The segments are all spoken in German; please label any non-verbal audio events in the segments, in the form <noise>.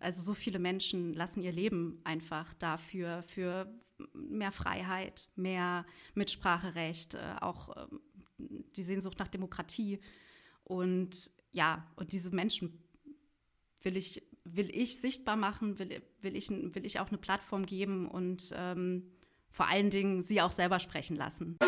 Also so viele Menschen lassen ihr Leben einfach dafür, für mehr Freiheit, mehr Mitspracherecht, äh, auch ähm, die Sehnsucht nach Demokratie. Und ja, und diese Menschen will ich, will ich sichtbar machen, will, will, ich, will ich auch eine Plattform geben und ähm, vor allen Dingen sie auch selber sprechen lassen.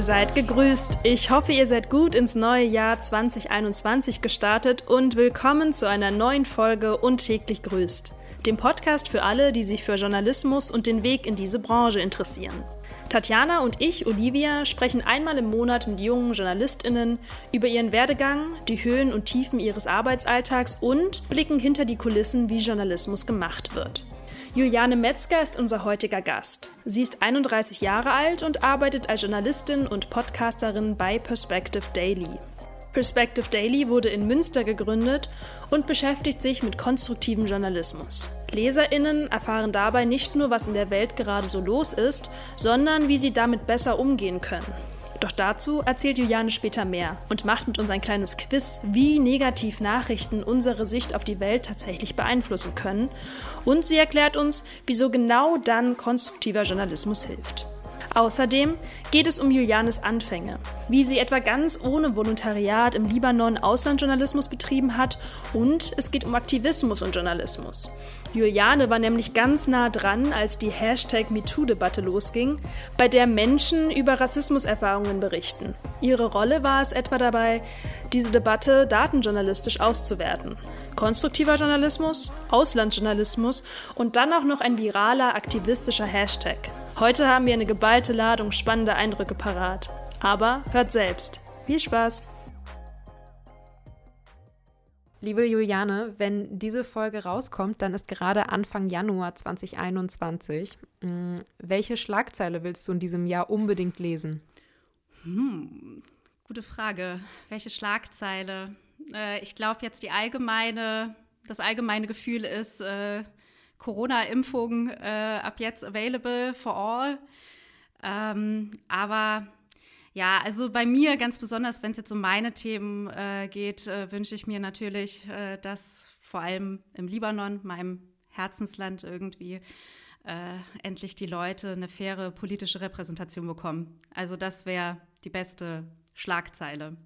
Seid gegrüßt. Ich hoffe, ihr seid gut ins neue Jahr 2021 gestartet und willkommen zu einer neuen Folge und täglich grüßt. Dem Podcast für alle, die sich für Journalismus und den Weg in diese Branche interessieren. Tatjana und ich, Olivia, sprechen einmal im Monat mit jungen JournalistInnen über ihren Werdegang, die Höhen und Tiefen ihres Arbeitsalltags und blicken hinter die Kulissen, wie Journalismus gemacht wird. Juliane Metzger ist unser heutiger Gast. Sie ist 31 Jahre alt und arbeitet als Journalistin und Podcasterin bei Perspective Daily. Perspective Daily wurde in Münster gegründet und beschäftigt sich mit konstruktivem Journalismus. Leserinnen erfahren dabei nicht nur, was in der Welt gerade so los ist, sondern wie sie damit besser umgehen können. Doch dazu erzählt Juliane später mehr und macht mit uns ein kleines Quiz, wie negativ Nachrichten unsere Sicht auf die Welt tatsächlich beeinflussen können. Und sie erklärt uns, wieso genau dann konstruktiver Journalismus hilft. Außerdem geht es um Julianes Anfänge, wie sie etwa ganz ohne Volontariat im Libanon Auslandjournalismus betrieben hat und es geht um Aktivismus und Journalismus. Juliane war nämlich ganz nah dran, als die Hashtag MeToo-Debatte losging, bei der Menschen über Rassismuserfahrungen berichten. Ihre Rolle war es etwa dabei, diese Debatte datenjournalistisch auszuwerten. Konstruktiver Journalismus, Auslandsjournalismus und dann auch noch ein viraler aktivistischer Hashtag. Heute haben wir eine geballte Ladung spannender Eindrücke parat. Aber hört selbst. Viel Spaß! Liebe Juliane, wenn diese Folge rauskommt, dann ist gerade Anfang Januar 2021. Hm, welche Schlagzeile willst du in diesem Jahr unbedingt lesen? Hm, gute Frage. Welche Schlagzeile? Äh, ich glaube jetzt die allgemeine, das allgemeine Gefühl ist äh, Corona-Impfung äh, ab jetzt available for all. Ähm, aber ja, also bei mir ganz besonders, wenn es jetzt um meine Themen äh, geht, äh, wünsche ich mir natürlich, äh, dass vor allem im Libanon, meinem Herzensland irgendwie, äh, endlich die Leute eine faire politische Repräsentation bekommen. Also das wäre die beste Schlagzeile.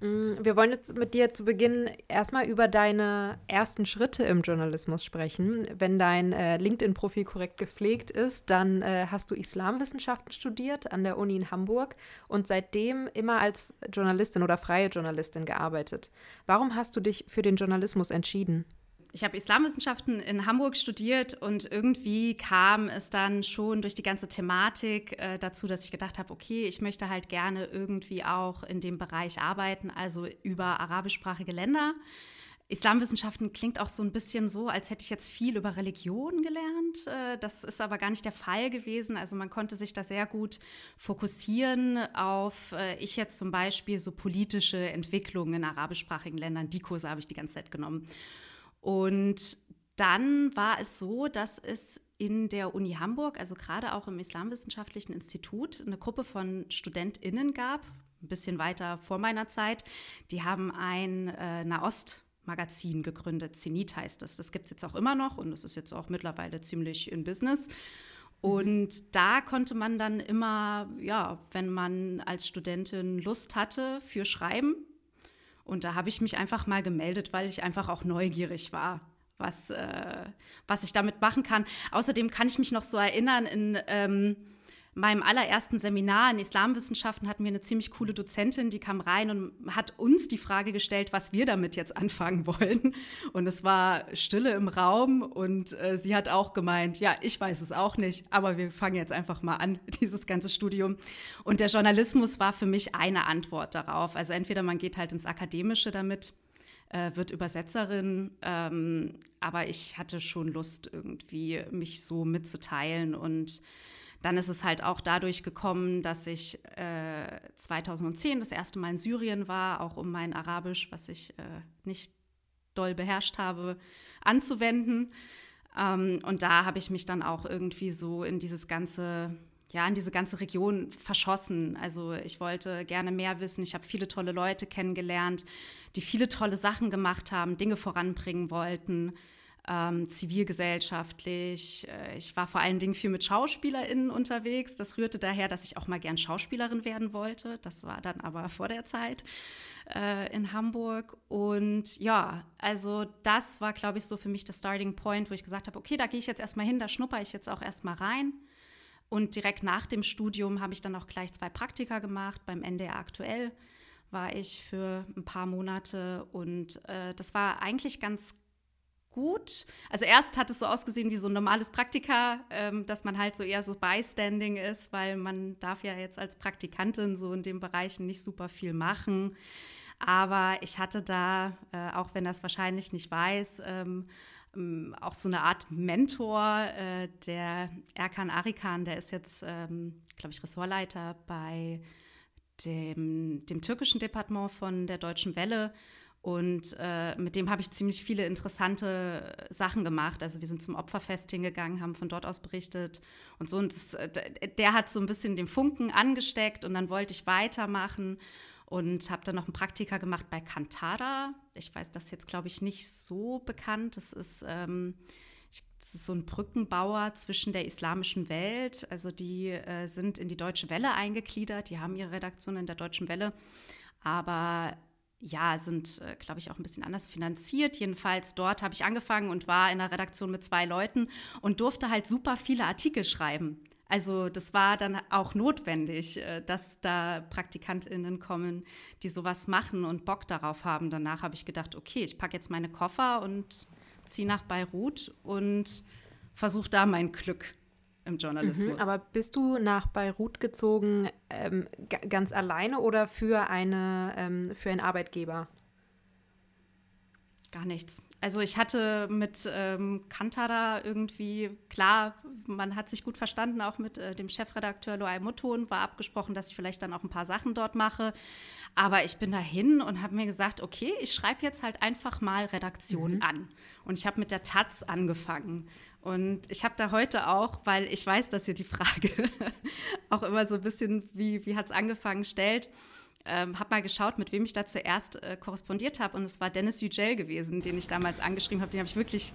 Mm, wir wollen jetzt mit dir zu Beginn erstmal über deine ersten Schritte im Journalismus sprechen. Wenn dein äh, LinkedIn-Profil korrekt gepflegt ist, dann äh, hast du Islamwissenschaften studiert an der Uni in Hamburg und seitdem immer als Journalistin oder freie Journalistin gearbeitet. Warum hast du dich für den Journalismus entschieden? Ich habe Islamwissenschaften in Hamburg studiert und irgendwie kam es dann schon durch die ganze Thematik äh, dazu, dass ich gedacht habe, okay, ich möchte halt gerne irgendwie auch in dem Bereich arbeiten, also über arabischsprachige Länder. Islamwissenschaften klingt auch so ein bisschen so, als hätte ich jetzt viel über Religion gelernt. Äh, das ist aber gar nicht der Fall gewesen. Also man konnte sich da sehr gut fokussieren auf, äh, ich jetzt zum Beispiel, so politische Entwicklungen in arabischsprachigen Ländern. Die Kurse habe ich die ganze Zeit genommen. Und dann war es so, dass es in der Uni Hamburg, also gerade auch im Islamwissenschaftlichen Institut, eine Gruppe von StudentInnen gab, ein bisschen weiter vor meiner Zeit. Die haben ein äh, Nahost-Magazin gegründet, Zenit heißt es. Das gibt es jetzt auch immer noch und es ist jetzt auch mittlerweile ziemlich in Business. Und mhm. da konnte man dann immer, ja, wenn man als Studentin Lust hatte für Schreiben, und da habe ich mich einfach mal gemeldet, weil ich einfach auch neugierig war, was, äh, was ich damit machen kann. Außerdem kann ich mich noch so erinnern, in ähm, meinem allerersten Seminar in Islamwissenschaften hatten wir eine ziemlich coole Dozentin, die kam rein und hat uns die Frage gestellt, was wir damit jetzt anfangen <laughs> wollen. Und es war Stille im Raum und äh, sie hat auch gemeint, ja, ich weiß es auch nicht, aber wir fangen jetzt einfach mal an, <laughs> dieses ganze Studium. Und der Journalismus war für mich eine Antwort darauf. Also entweder man geht halt ins Akademische damit, äh, wird Übersetzerin, ähm, aber ich hatte schon Lust, irgendwie mich so mitzuteilen und dann ist es halt auch dadurch gekommen, dass ich äh, 2010 das erste Mal in Syrien war, auch um mein Arabisch, was ich äh, nicht doll beherrscht habe, anzuwenden. Ähm, und da habe ich mich dann auch irgendwie so in dieses ganze ja, in diese ganze Region verschossen. Also ich wollte gerne mehr wissen. Ich habe viele tolle Leute kennengelernt, die viele tolle Sachen gemacht haben, Dinge voranbringen wollten, ähm, zivilgesellschaftlich. Äh, ich war vor allen Dingen viel mit SchauspielerInnen unterwegs. Das rührte daher, dass ich auch mal gern Schauspielerin werden wollte. Das war dann aber vor der Zeit äh, in Hamburg. Und ja, also das war, glaube ich, so für mich der Starting Point, wo ich gesagt habe, okay, da gehe ich jetzt erstmal hin, da schnupper ich jetzt auch erstmal rein. Und direkt nach dem Studium habe ich dann auch gleich zwei Praktika gemacht beim NDR aktuell war ich für ein paar Monate und äh, das war eigentlich ganz gut. Also erst hat es so ausgesehen wie so ein normales Praktika, ähm, dass man halt so eher so Bystanding ist, weil man darf ja jetzt als Praktikantin so in den Bereichen nicht super viel machen. Aber ich hatte da, äh, auch wenn das wahrscheinlich nicht weiß, ähm, ähm, auch so eine Art Mentor, äh, der Erkan Arikan, der ist jetzt, ähm, glaube ich, Ressortleiter bei dem, dem türkischen Departement von der Deutschen Welle. Und äh, mit dem habe ich ziemlich viele interessante Sachen gemacht. Also wir sind zum Opferfest hingegangen, haben von dort aus berichtet und so. Und das, äh, der hat so ein bisschen den Funken angesteckt und dann wollte ich weitermachen und habe dann noch ein Praktika gemacht bei Kantara. Ich weiß, das ist jetzt, glaube ich, nicht so bekannt. Das ist, ähm, das ist so ein Brückenbauer zwischen der islamischen Welt. Also die äh, sind in die Deutsche Welle eingegliedert. Die haben ihre Redaktion in der Deutschen Welle. Aber ja, sind, äh, glaube ich, auch ein bisschen anders finanziert. Jedenfalls dort habe ich angefangen und war in der Redaktion mit zwei Leuten und durfte halt super viele Artikel schreiben. Also das war dann auch notwendig, äh, dass da PraktikantInnen kommen, die sowas machen und Bock darauf haben. Danach habe ich gedacht, okay, ich packe jetzt meine Koffer und ziehe nach Beirut und versuche da mein Glück im Journalismus. Mhm, aber bist du nach Beirut gezogen ähm, ganz alleine oder für, eine, ähm, für einen Arbeitgeber? Gar nichts. Also ich hatte mit ähm, Kantara irgendwie, klar, man hat sich gut verstanden, auch mit äh, dem Chefredakteur Loai Mutton, war abgesprochen, dass ich vielleicht dann auch ein paar Sachen dort mache. Aber ich bin dahin und habe mir gesagt, okay, ich schreibe jetzt halt einfach mal Redaktion mhm. an. Und ich habe mit der Taz angefangen. Und ich habe da heute auch, weil ich weiß, dass ihr die Frage <laughs> auch immer so ein bisschen, wie, wie hat es angefangen, stellt, ähm, habe mal geschaut, mit wem ich da zuerst äh, korrespondiert habe. Und es war Dennis Yücel gewesen, den ich damals angeschrieben habe. Den habe ich wirklich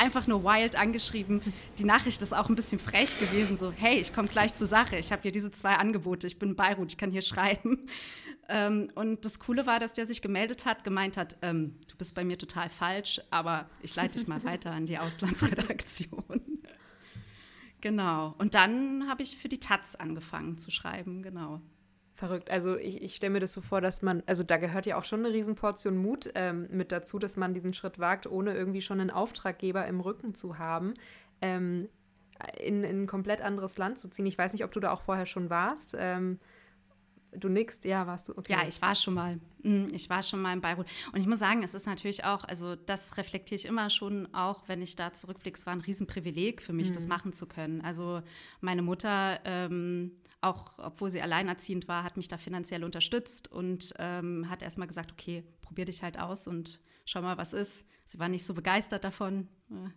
einfach nur wild angeschrieben. Die Nachricht ist auch ein bisschen frech gewesen, so, hey, ich komme gleich zur Sache. Ich habe hier diese zwei Angebote. Ich bin in Beirut, ich kann hier schreiben. <laughs> Ähm, und das Coole war, dass der sich gemeldet hat, gemeint hat, ähm, du bist bei mir total falsch, aber ich leite dich mal weiter an die Auslandsredaktion. <laughs> genau. Und dann habe ich für die Taz angefangen zu schreiben, genau. Verrückt. Also ich, ich stelle mir das so vor, dass man, also da gehört ja auch schon eine Riesenportion Mut ähm, mit dazu, dass man diesen Schritt wagt, ohne irgendwie schon einen Auftraggeber im Rücken zu haben, ähm, in, in, ein komplett anderes Land zu ziehen. Ich weiß nicht, ob du da auch vorher schon warst. Ähm, Du nickst, ja, warst du? Okay. Ja, ich war schon mal. Mm, ich war schon mal in Beirut. Und ich muss sagen, es ist natürlich auch, also das reflektiere ich immer schon, auch wenn ich da zurückblicke, es war ein Riesenprivileg für mich, mhm. das machen zu können. Also meine Mutter, ähm, auch obwohl sie alleinerziehend war, hat mich da finanziell unterstützt und ähm, hat erstmal gesagt, okay, probier dich halt aus und schau mal, was ist. Sie war nicht so begeistert davon, äh,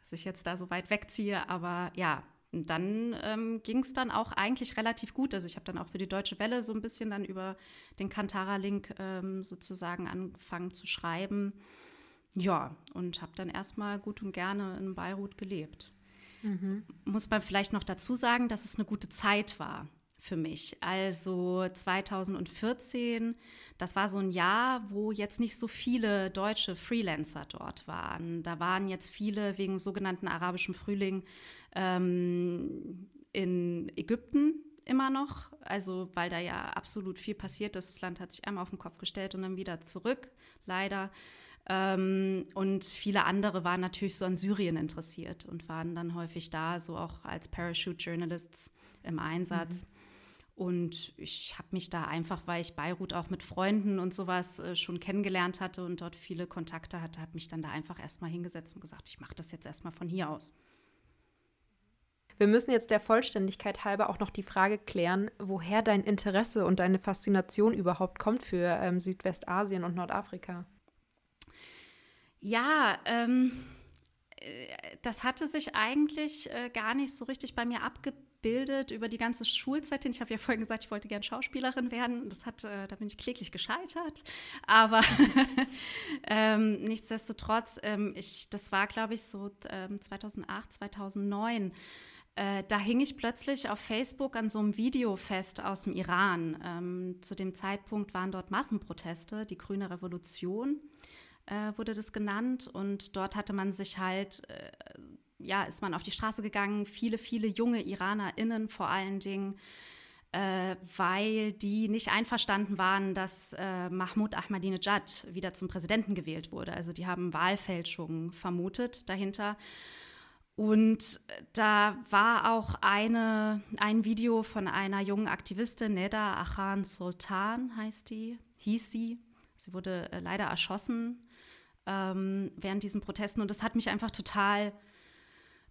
dass ich jetzt da so weit wegziehe, aber ja, und dann ähm, ging es dann auch eigentlich relativ gut. Also ich habe dann auch für die Deutsche Welle so ein bisschen dann über den Kantara-Link ähm, sozusagen angefangen zu schreiben. Ja, und habe dann erstmal gut und gerne in Beirut gelebt. Mhm. Muss man vielleicht noch dazu sagen, dass es eine gute Zeit war für mich. Also 2014, das war so ein Jahr, wo jetzt nicht so viele deutsche Freelancer dort waren. Da waren jetzt viele wegen sogenannten arabischen Frühling ähm, in Ägypten immer noch, also weil da ja absolut viel passiert ist. Das Land hat sich einmal auf den Kopf gestellt und dann wieder zurück, leider. Ähm, und viele andere waren natürlich so an Syrien interessiert und waren dann häufig da, so auch als Parachute Journalists im Einsatz. Mhm. Und ich habe mich da einfach, weil ich Beirut auch mit Freunden und sowas äh, schon kennengelernt hatte und dort viele Kontakte hatte, habe mich dann da einfach erstmal hingesetzt und gesagt, ich mache das jetzt erstmal von hier aus. Wir müssen jetzt der Vollständigkeit halber auch noch die Frage klären, woher dein Interesse und deine Faszination überhaupt kommt für ähm, Südwestasien und Nordafrika. Ja, ähm, äh, das hatte sich eigentlich äh, gar nicht so richtig bei mir abgebildet über die ganze Schulzeit hin. Ich habe ja vorhin gesagt, ich wollte gerne Schauspielerin werden. Das hat, äh, da bin ich kläglich gescheitert. Aber <laughs> ähm, nichtsdestotrotz, ähm, ich, das war, glaube ich, so ähm, 2008, 2009. Äh, da hing ich plötzlich auf Facebook an so einem Video fest aus dem Iran. Ähm, zu dem Zeitpunkt waren dort Massenproteste, die Grüne Revolution äh, wurde das genannt. Und dort hatte man sich halt, äh, ja, ist man auf die Straße gegangen, viele, viele junge IranerInnen vor allen Dingen, äh, weil die nicht einverstanden waren, dass äh, Mahmoud Ahmadinejad wieder zum Präsidenten gewählt wurde. Also die haben Wahlfälschungen vermutet dahinter. Und da war auch eine, ein Video von einer jungen Aktivistin, Neda Achan Sultan heißt die, hieß sie. Sie wurde äh, leider erschossen ähm, während diesen Protesten. Und das hat mich einfach total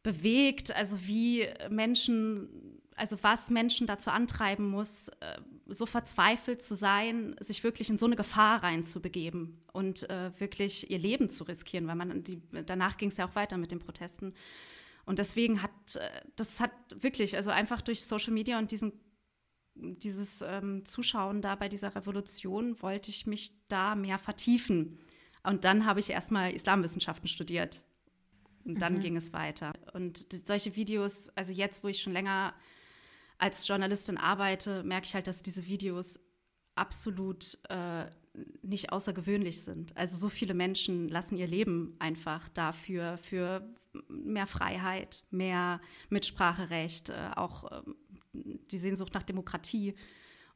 bewegt, also wie Menschen, also was Menschen dazu antreiben muss, äh, so verzweifelt zu sein, sich wirklich in so eine Gefahr reinzubegeben und äh, wirklich ihr Leben zu riskieren, weil man die, danach ging es ja auch weiter mit den Protesten. Und deswegen hat äh, das hat wirklich, also einfach durch Social Media und diesen dieses ähm, Zuschauen da bei dieser Revolution wollte ich mich da mehr vertiefen. Und dann habe ich erstmal Islamwissenschaften studiert. Und dann mhm. ging es weiter. Und solche Videos, also jetzt, wo ich schon länger als Journalistin arbeite, merke ich halt, dass diese Videos absolut äh, nicht außergewöhnlich sind. Also so viele Menschen lassen ihr Leben einfach dafür, für mehr Freiheit, mehr Mitspracherecht, äh, auch äh, die Sehnsucht nach Demokratie.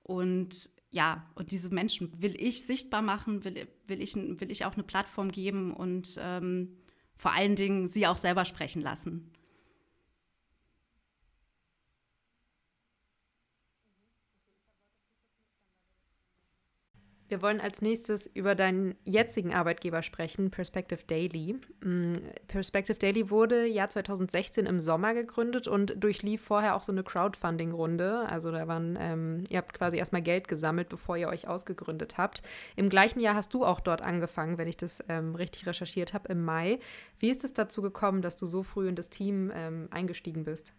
Und ja, und diese Menschen will ich sichtbar machen, will, will, ich, will ich auch eine Plattform geben und ähm, vor allen Dingen sie auch selber sprechen lassen. Wir wollen als nächstes über deinen jetzigen Arbeitgeber sprechen, Perspective Daily. Mm, Perspective Daily wurde Jahr 2016 im Sommer gegründet und durchlief vorher auch so eine Crowdfunding-Runde. Also da waren, ähm, ihr habt quasi erstmal Geld gesammelt, bevor ihr euch ausgegründet habt. Im gleichen Jahr hast du auch dort angefangen, wenn ich das ähm, richtig recherchiert habe, im Mai. Wie ist es dazu gekommen, dass du so früh in das Team ähm, eingestiegen bist?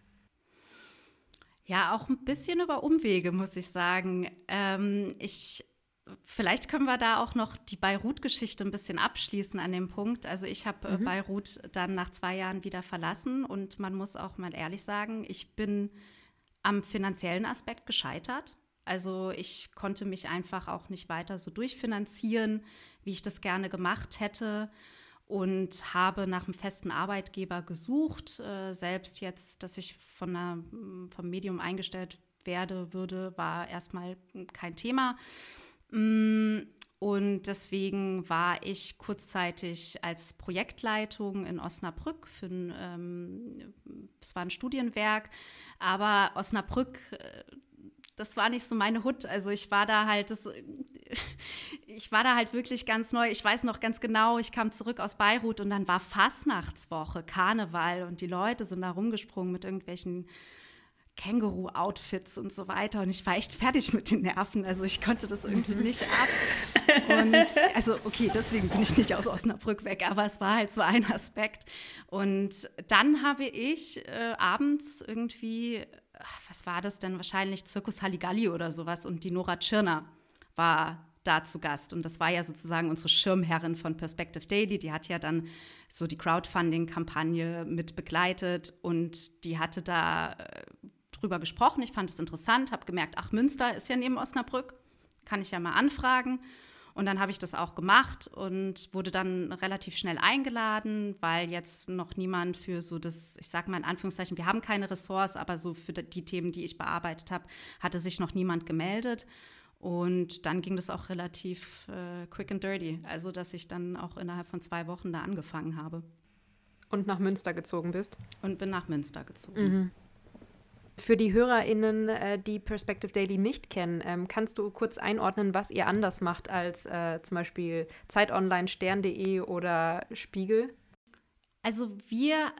Ja, auch ein bisschen über Umwege, muss ich sagen. Ähm, ich vielleicht können wir da auch noch die Beirut-Geschichte ein bisschen abschließen an dem Punkt. Also ich habe äh, mhm. Beirut dann nach zwei Jahren wieder verlassen und man muss auch mal ehrlich sagen, ich bin am finanziellen Aspekt gescheitert. Also ich konnte mich einfach auch nicht weiter so durchfinanzieren, wie ich das gerne gemacht hätte und habe nach einem festen Arbeitgeber gesucht. Äh, selbst jetzt, dass ich von einer, vom Medium eingestellt werde, würde, war erstmal kein Thema. Mm, und deswegen war ich kurzzeitig als Projektleitung in Osnabrück. Für ein, ähm, es war ein Studienwerk, aber Osnabrück, äh, das war nicht so meine Hut. Also ich war da halt, das, <laughs> ich war da halt wirklich ganz neu. Ich weiß noch ganz genau, ich kam zurück aus Beirut und dann war Fastnachtswoche, Karneval und die Leute sind da rumgesprungen mit irgendwelchen Känguru-Outfits und so weiter. Und ich war echt fertig mit den Nerven. Also ich konnte das irgendwie nicht ab. Und also, okay, deswegen bin ich nicht aus Osnabrück weg, aber es war halt so ein Aspekt. Und dann habe ich äh, abends irgendwie, was war das denn? Wahrscheinlich Zirkus Halligalli oder sowas. Und die Nora Tschirner war da zu Gast. Und das war ja sozusagen unsere Schirmherrin von Perspective Daily. Die hat ja dann so die Crowdfunding-Kampagne mit begleitet und die hatte da äh, drüber gesprochen. Ich fand es interessant, habe gemerkt, ach, Münster ist ja neben Osnabrück, kann ich ja mal anfragen. Und dann habe ich das auch gemacht und wurde dann relativ schnell eingeladen, weil jetzt noch niemand für so das, ich sage mal in Anführungszeichen, wir haben keine Ressorts, aber so für die Themen, die ich bearbeitet habe, hatte sich noch niemand gemeldet. Und dann ging das auch relativ äh, quick and dirty, also dass ich dann auch innerhalb von zwei Wochen da angefangen habe. Und nach Münster gezogen bist? Und bin nach Münster gezogen. Mhm. Für die HörerInnen, äh, die Perspective Daily nicht kennen, ähm, kannst du kurz einordnen, was ihr anders macht als äh, zum Beispiel Zeit Online, Stern.de oder Spiegel? Also wir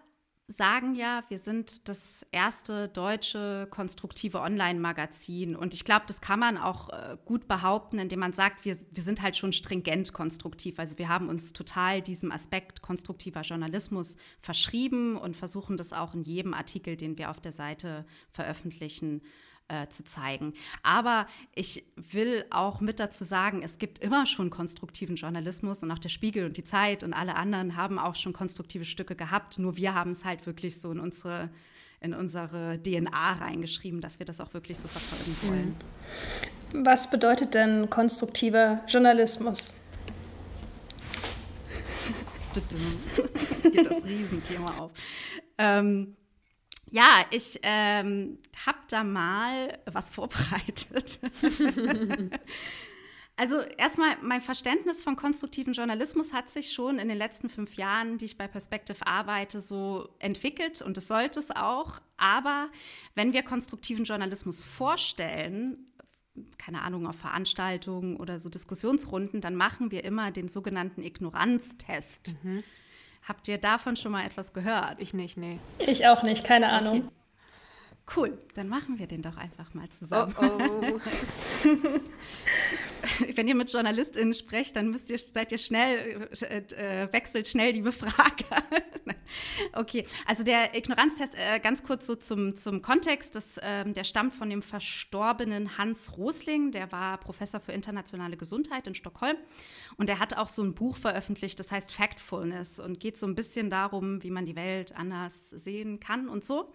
sagen ja, wir sind das erste deutsche konstruktive Online-Magazin. Und ich glaube, das kann man auch äh, gut behaupten, indem man sagt, wir, wir sind halt schon stringent konstruktiv. Also wir haben uns total diesem Aspekt konstruktiver Journalismus verschrieben und versuchen das auch in jedem Artikel, den wir auf der Seite veröffentlichen, zu zeigen. Aber ich will auch mit dazu sagen, es gibt immer schon konstruktiven Journalismus und auch der Spiegel und die Zeit und alle anderen haben auch schon konstruktive Stücke gehabt. Nur wir haben es halt wirklich so in unsere in unsere DNA reingeschrieben, dass wir das auch wirklich so verfolgen wollen. Was bedeutet denn konstruktiver Journalismus? <laughs> <laughs> Jetzt geht das Riesenthema auf. Ähm, ja, ich ähm, habe da mal was vorbereitet. <laughs> also erstmal, mein Verständnis von konstruktiven Journalismus hat sich schon in den letzten fünf Jahren, die ich bei Perspective arbeite, so entwickelt und es sollte es auch. Aber wenn wir konstruktiven Journalismus vorstellen, keine Ahnung, auf Veranstaltungen oder so Diskussionsrunden, dann machen wir immer den sogenannten Ignoranztest. Mhm. Habt ihr davon schon mal etwas gehört? Ich nicht, nee. Ich auch nicht, keine Ahnung. Okay. Cool, dann machen wir den doch einfach mal zusammen. Oh, oh. <laughs> Wenn ihr mit JournalistInnen sprecht, dann müsst ihr, seid ihr schnell, äh, äh wechselt schnell die Befrager. <laughs> okay, also der Ignoranztest, äh, ganz kurz so zum, zum Kontext, das, äh, der stammt von dem verstorbenen Hans Rosling, der war Professor für internationale Gesundheit in Stockholm und der hat auch so ein Buch veröffentlicht, das heißt Factfulness und geht so ein bisschen darum, wie man die Welt anders sehen kann und so.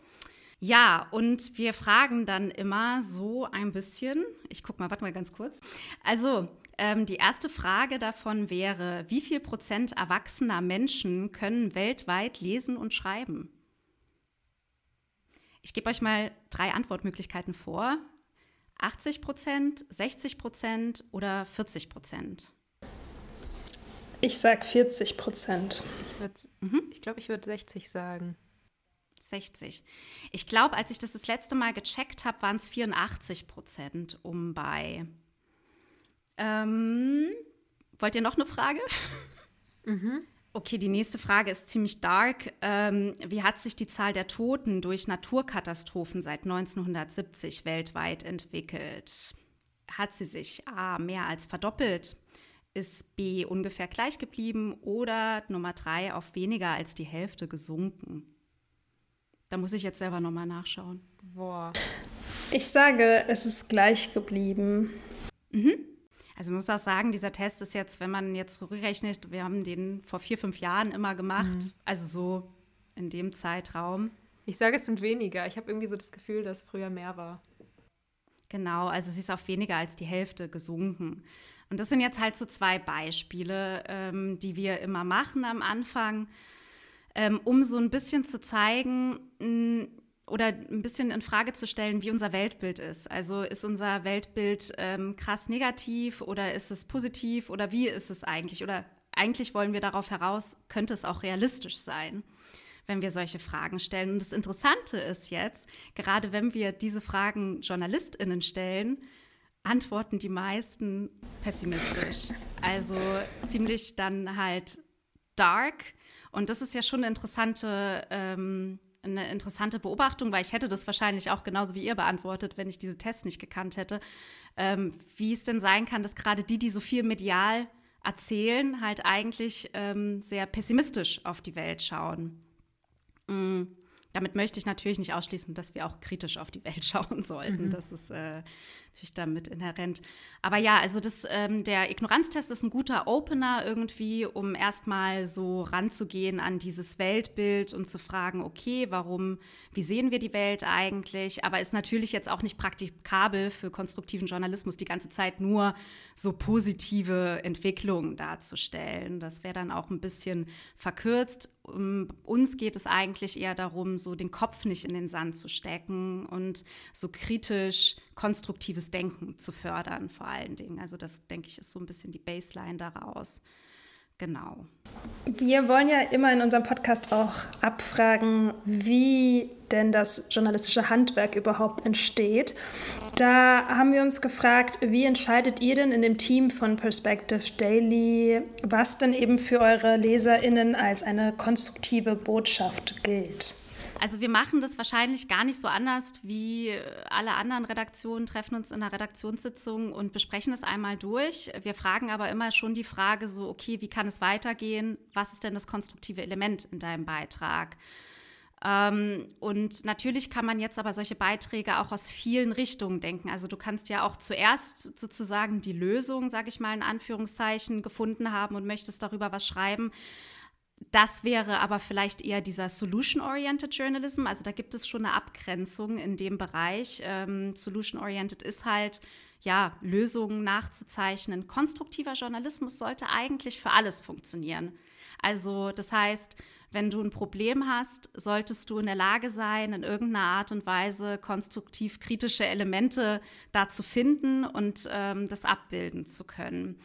Ja, und wir fragen dann immer so ein bisschen, ich gucke mal, warte mal ganz kurz. Also, ähm, die erste Frage davon wäre, wie viel Prozent erwachsener Menschen können weltweit lesen und schreiben? Ich gebe euch mal drei Antwortmöglichkeiten vor. 80 Prozent, 60 Prozent oder 40 Prozent? Ich sage 40 Prozent. Ich, mhm. ich glaube, ich würde 60 sagen. 60. Ich glaube, als ich das das letzte Mal gecheckt habe, waren es 84 Prozent um bei. Ähm, wollt ihr noch eine Frage? Mhm. Okay, die nächste Frage ist ziemlich dark. Ähm, wie hat sich die Zahl der Toten durch Naturkatastrophen seit 1970 weltweit entwickelt? Hat sie sich A mehr als verdoppelt? Ist B ungefähr gleich geblieben oder Nummer drei auf weniger als die Hälfte gesunken? Da muss ich jetzt selber nochmal nachschauen. Boah. Ich sage, es ist gleich geblieben. Mhm. Also man muss auch sagen, dieser Test ist jetzt, wenn man jetzt zurückrechnet, wir haben den vor vier, fünf Jahren immer gemacht, mhm. also so in dem Zeitraum. Ich sage, es sind weniger. Ich habe irgendwie so das Gefühl, dass früher mehr war. Genau, also sie ist auf weniger als die Hälfte gesunken. Und das sind jetzt halt so zwei Beispiele, ähm, die wir immer machen am Anfang ähm, um so ein bisschen zu zeigen mh, oder ein bisschen in Frage zu stellen, wie unser Weltbild ist. Also ist unser Weltbild ähm, krass negativ oder ist es positiv oder wie ist es eigentlich? Oder eigentlich wollen wir darauf heraus, könnte es auch realistisch sein? wenn wir solche Fragen stellen. Und das Interessante ist jetzt, gerade wenn wir diese Fragen JournalistInnen stellen, antworten die meisten pessimistisch. Also ziemlich dann halt dark und das ist ja schon eine interessante, ähm, eine interessante Beobachtung, weil ich hätte das wahrscheinlich auch genauso wie ihr beantwortet, wenn ich diese Tests nicht gekannt hätte, ähm, wie es denn sein kann, dass gerade die, die so viel medial erzählen, halt eigentlich ähm, sehr pessimistisch auf die Welt schauen. Mhm. Damit möchte ich natürlich nicht ausschließen, dass wir auch kritisch auf die Welt <laughs> schauen sollten. Mhm. Das ist äh, natürlich damit inhärent. Aber ja, also das, ähm, der Ignoranztest ist ein guter Opener irgendwie, um erstmal so ranzugehen an dieses Weltbild und zu fragen, okay, warum, wie sehen wir die Welt eigentlich? Aber ist natürlich jetzt auch nicht praktikabel für konstruktiven Journalismus, die ganze Zeit nur so positive Entwicklungen darzustellen. Das wäre dann auch ein bisschen verkürzt. Um, uns geht es eigentlich eher darum, so den Kopf nicht in den Sand zu stecken und so kritisch konstruktives Denken zu fördern, vor allen Dingen. Also das, denke ich, ist so ein bisschen die Baseline daraus. Genau. Wir wollen ja immer in unserem Podcast auch abfragen, wie denn das journalistische Handwerk überhaupt entsteht. Da haben wir uns gefragt, wie entscheidet ihr denn in dem Team von Perspective Daily, was denn eben für eure Leserinnen als eine konstruktive Botschaft gilt? Also wir machen das wahrscheinlich gar nicht so anders wie alle anderen Redaktionen, treffen uns in einer Redaktionssitzung und besprechen es einmal durch. Wir fragen aber immer schon die Frage so, okay, wie kann es weitergehen? Was ist denn das konstruktive Element in deinem Beitrag? Ähm, und natürlich kann man jetzt aber solche Beiträge auch aus vielen Richtungen denken. Also du kannst ja auch zuerst sozusagen die Lösung, sage ich mal in Anführungszeichen, gefunden haben und möchtest darüber was schreiben. Das wäre aber vielleicht eher dieser Solution-Oriented Journalism. Also da gibt es schon eine Abgrenzung in dem Bereich. Ähm, Solution-Oriented ist halt, ja, Lösungen nachzuzeichnen. Konstruktiver Journalismus sollte eigentlich für alles funktionieren. Also das heißt, wenn du ein Problem hast, solltest du in der Lage sein, in irgendeiner Art und Weise konstruktiv kritische Elemente da zu finden und ähm, das abbilden zu können.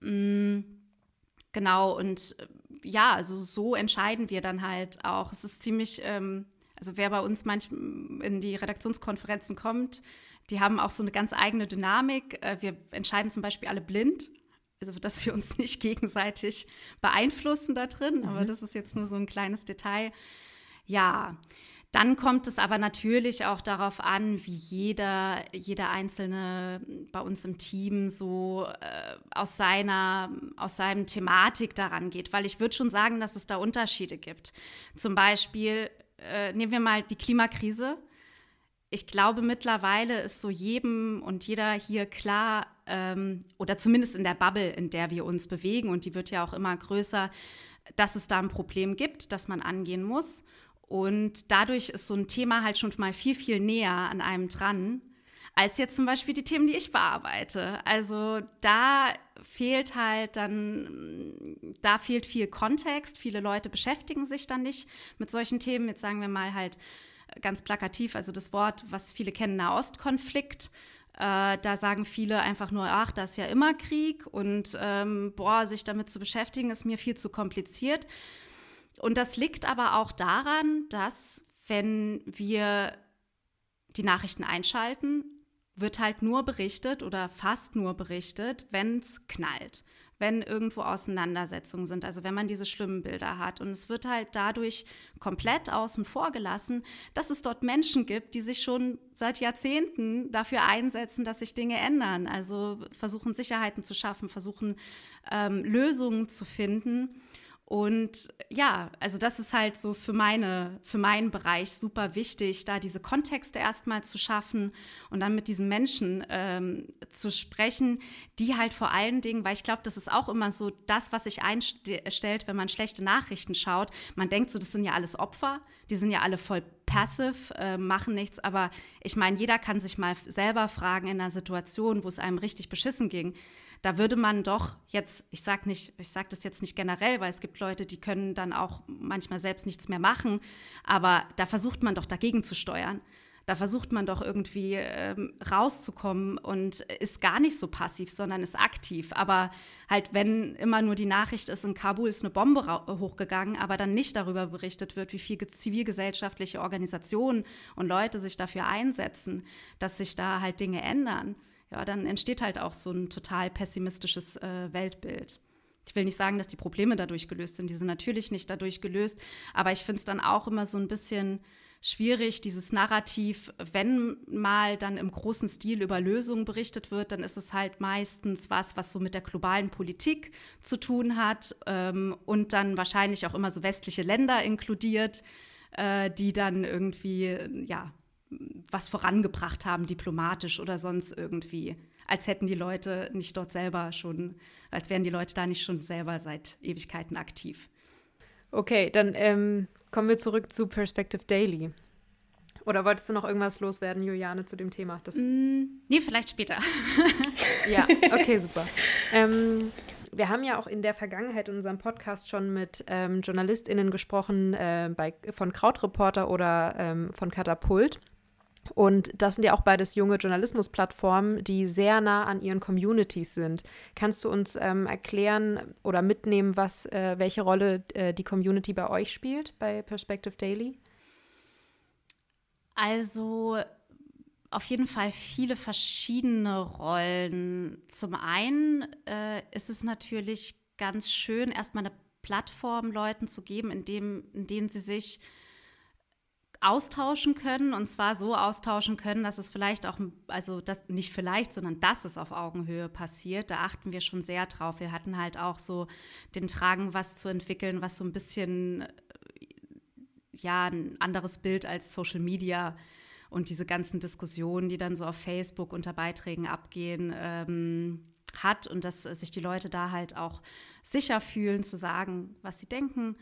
Mhm. Genau, und äh, ja, also so entscheiden wir dann halt auch. Es ist ziemlich, ähm, also wer bei uns manchmal in die Redaktionskonferenzen kommt, die haben auch so eine ganz eigene Dynamik. Äh, wir entscheiden zum Beispiel alle blind also dass wir uns nicht gegenseitig beeinflussen da drin, mhm. aber das ist jetzt nur so ein kleines Detail. Ja, dann kommt es aber natürlich auch darauf an, wie jeder, jeder Einzelne bei uns im Team so äh, aus, seiner, aus seinem Thematik daran geht. Weil ich würde schon sagen, dass es da Unterschiede gibt. Zum Beispiel, äh, nehmen wir mal die Klimakrise. Ich glaube, mittlerweile ist so jedem und jeder hier klar, ähm, oder zumindest in der Bubble, in der wir uns bewegen, und die wird ja auch immer größer, dass es da ein Problem gibt, das man angehen muss. Und dadurch ist so ein Thema halt schon mal viel, viel näher an einem dran, als jetzt zum Beispiel die Themen, die ich bearbeite. Also da fehlt halt dann, da fehlt viel Kontext. Viele Leute beschäftigen sich dann nicht mit solchen Themen. Jetzt sagen wir mal halt ganz plakativ, also das Wort, was viele kennen, Nahostkonflikt. Äh, da sagen viele einfach nur, ach, da ist ja immer Krieg und ähm, boah, sich damit zu beschäftigen, ist mir viel zu kompliziert. Und das liegt aber auch daran, dass wenn wir die Nachrichten einschalten, wird halt nur berichtet oder fast nur berichtet, wenn es knallt wenn irgendwo Auseinandersetzungen sind, also wenn man diese schlimmen Bilder hat. Und es wird halt dadurch komplett außen vor gelassen, dass es dort Menschen gibt, die sich schon seit Jahrzehnten dafür einsetzen, dass sich Dinge ändern. Also versuchen Sicherheiten zu schaffen, versuchen ähm, Lösungen zu finden. Und ja, also das ist halt so für meine, für meinen Bereich super wichtig, da diese Kontexte erstmal zu schaffen und dann mit diesen Menschen ähm, zu sprechen, die halt vor allen Dingen, weil ich glaube, das ist auch immer so das, was sich einstellt, wenn man schlechte Nachrichten schaut. Man denkt so, das sind ja alles Opfer, die sind ja alle voll passive, äh, machen nichts, aber ich meine, jeder kann sich mal selber fragen in einer Situation, wo es einem richtig beschissen ging da würde man doch jetzt, ich sage nicht, ich sage das jetzt nicht generell, weil es gibt Leute, die können dann auch manchmal selbst nichts mehr machen, aber da versucht man doch dagegen zu steuern. Da versucht man doch irgendwie ähm, rauszukommen und ist gar nicht so passiv, sondern ist aktiv. Aber halt, wenn immer nur die Nachricht ist, in Kabul ist eine Bombe hochgegangen, aber dann nicht darüber berichtet wird, wie viele zivilgesellschaftliche Organisationen und Leute sich dafür einsetzen, dass sich da halt Dinge ändern ja, dann entsteht halt auch so ein total pessimistisches äh, Weltbild. Ich will nicht sagen, dass die Probleme dadurch gelöst sind. Die sind natürlich nicht dadurch gelöst. Aber ich finde es dann auch immer so ein bisschen schwierig, dieses Narrativ, wenn mal dann im großen Stil über Lösungen berichtet wird, dann ist es halt meistens was, was so mit der globalen Politik zu tun hat ähm, und dann wahrscheinlich auch immer so westliche Länder inkludiert, äh, die dann irgendwie, ja, was vorangebracht haben, diplomatisch oder sonst irgendwie. Als hätten die Leute nicht dort selber schon, als wären die Leute da nicht schon selber seit Ewigkeiten aktiv. Okay, dann ähm, kommen wir zurück zu Perspective Daily. Oder wolltest du noch irgendwas loswerden, Juliane, zu dem Thema? Das mm, nee, vielleicht später. <laughs> ja, okay, super. Ähm, wir haben ja auch in der Vergangenheit in unserem Podcast schon mit ähm, JournalistInnen gesprochen, äh, bei, von Krautreporter oder ähm, von Katapult. Und das sind ja auch beides junge Journalismusplattformen, die sehr nah an ihren Communities sind. Kannst du uns ähm, erklären oder mitnehmen, was, äh, welche Rolle äh, die Community bei euch spielt, bei Perspective Daily? Also auf jeden Fall viele verschiedene Rollen. Zum einen äh, ist es natürlich ganz schön, erstmal eine Plattform Leuten zu geben, in, dem, in denen sie sich austauschen können und zwar so austauschen können, dass es vielleicht auch, also das nicht vielleicht, sondern dass es auf Augenhöhe passiert. Da achten wir schon sehr drauf. Wir hatten halt auch so den Tragen, was zu entwickeln, was so ein bisschen ja ein anderes Bild als Social Media und diese ganzen Diskussionen, die dann so auf Facebook unter Beiträgen abgehen, ähm, hat und dass sich die Leute da halt auch sicher fühlen zu sagen, was sie denken.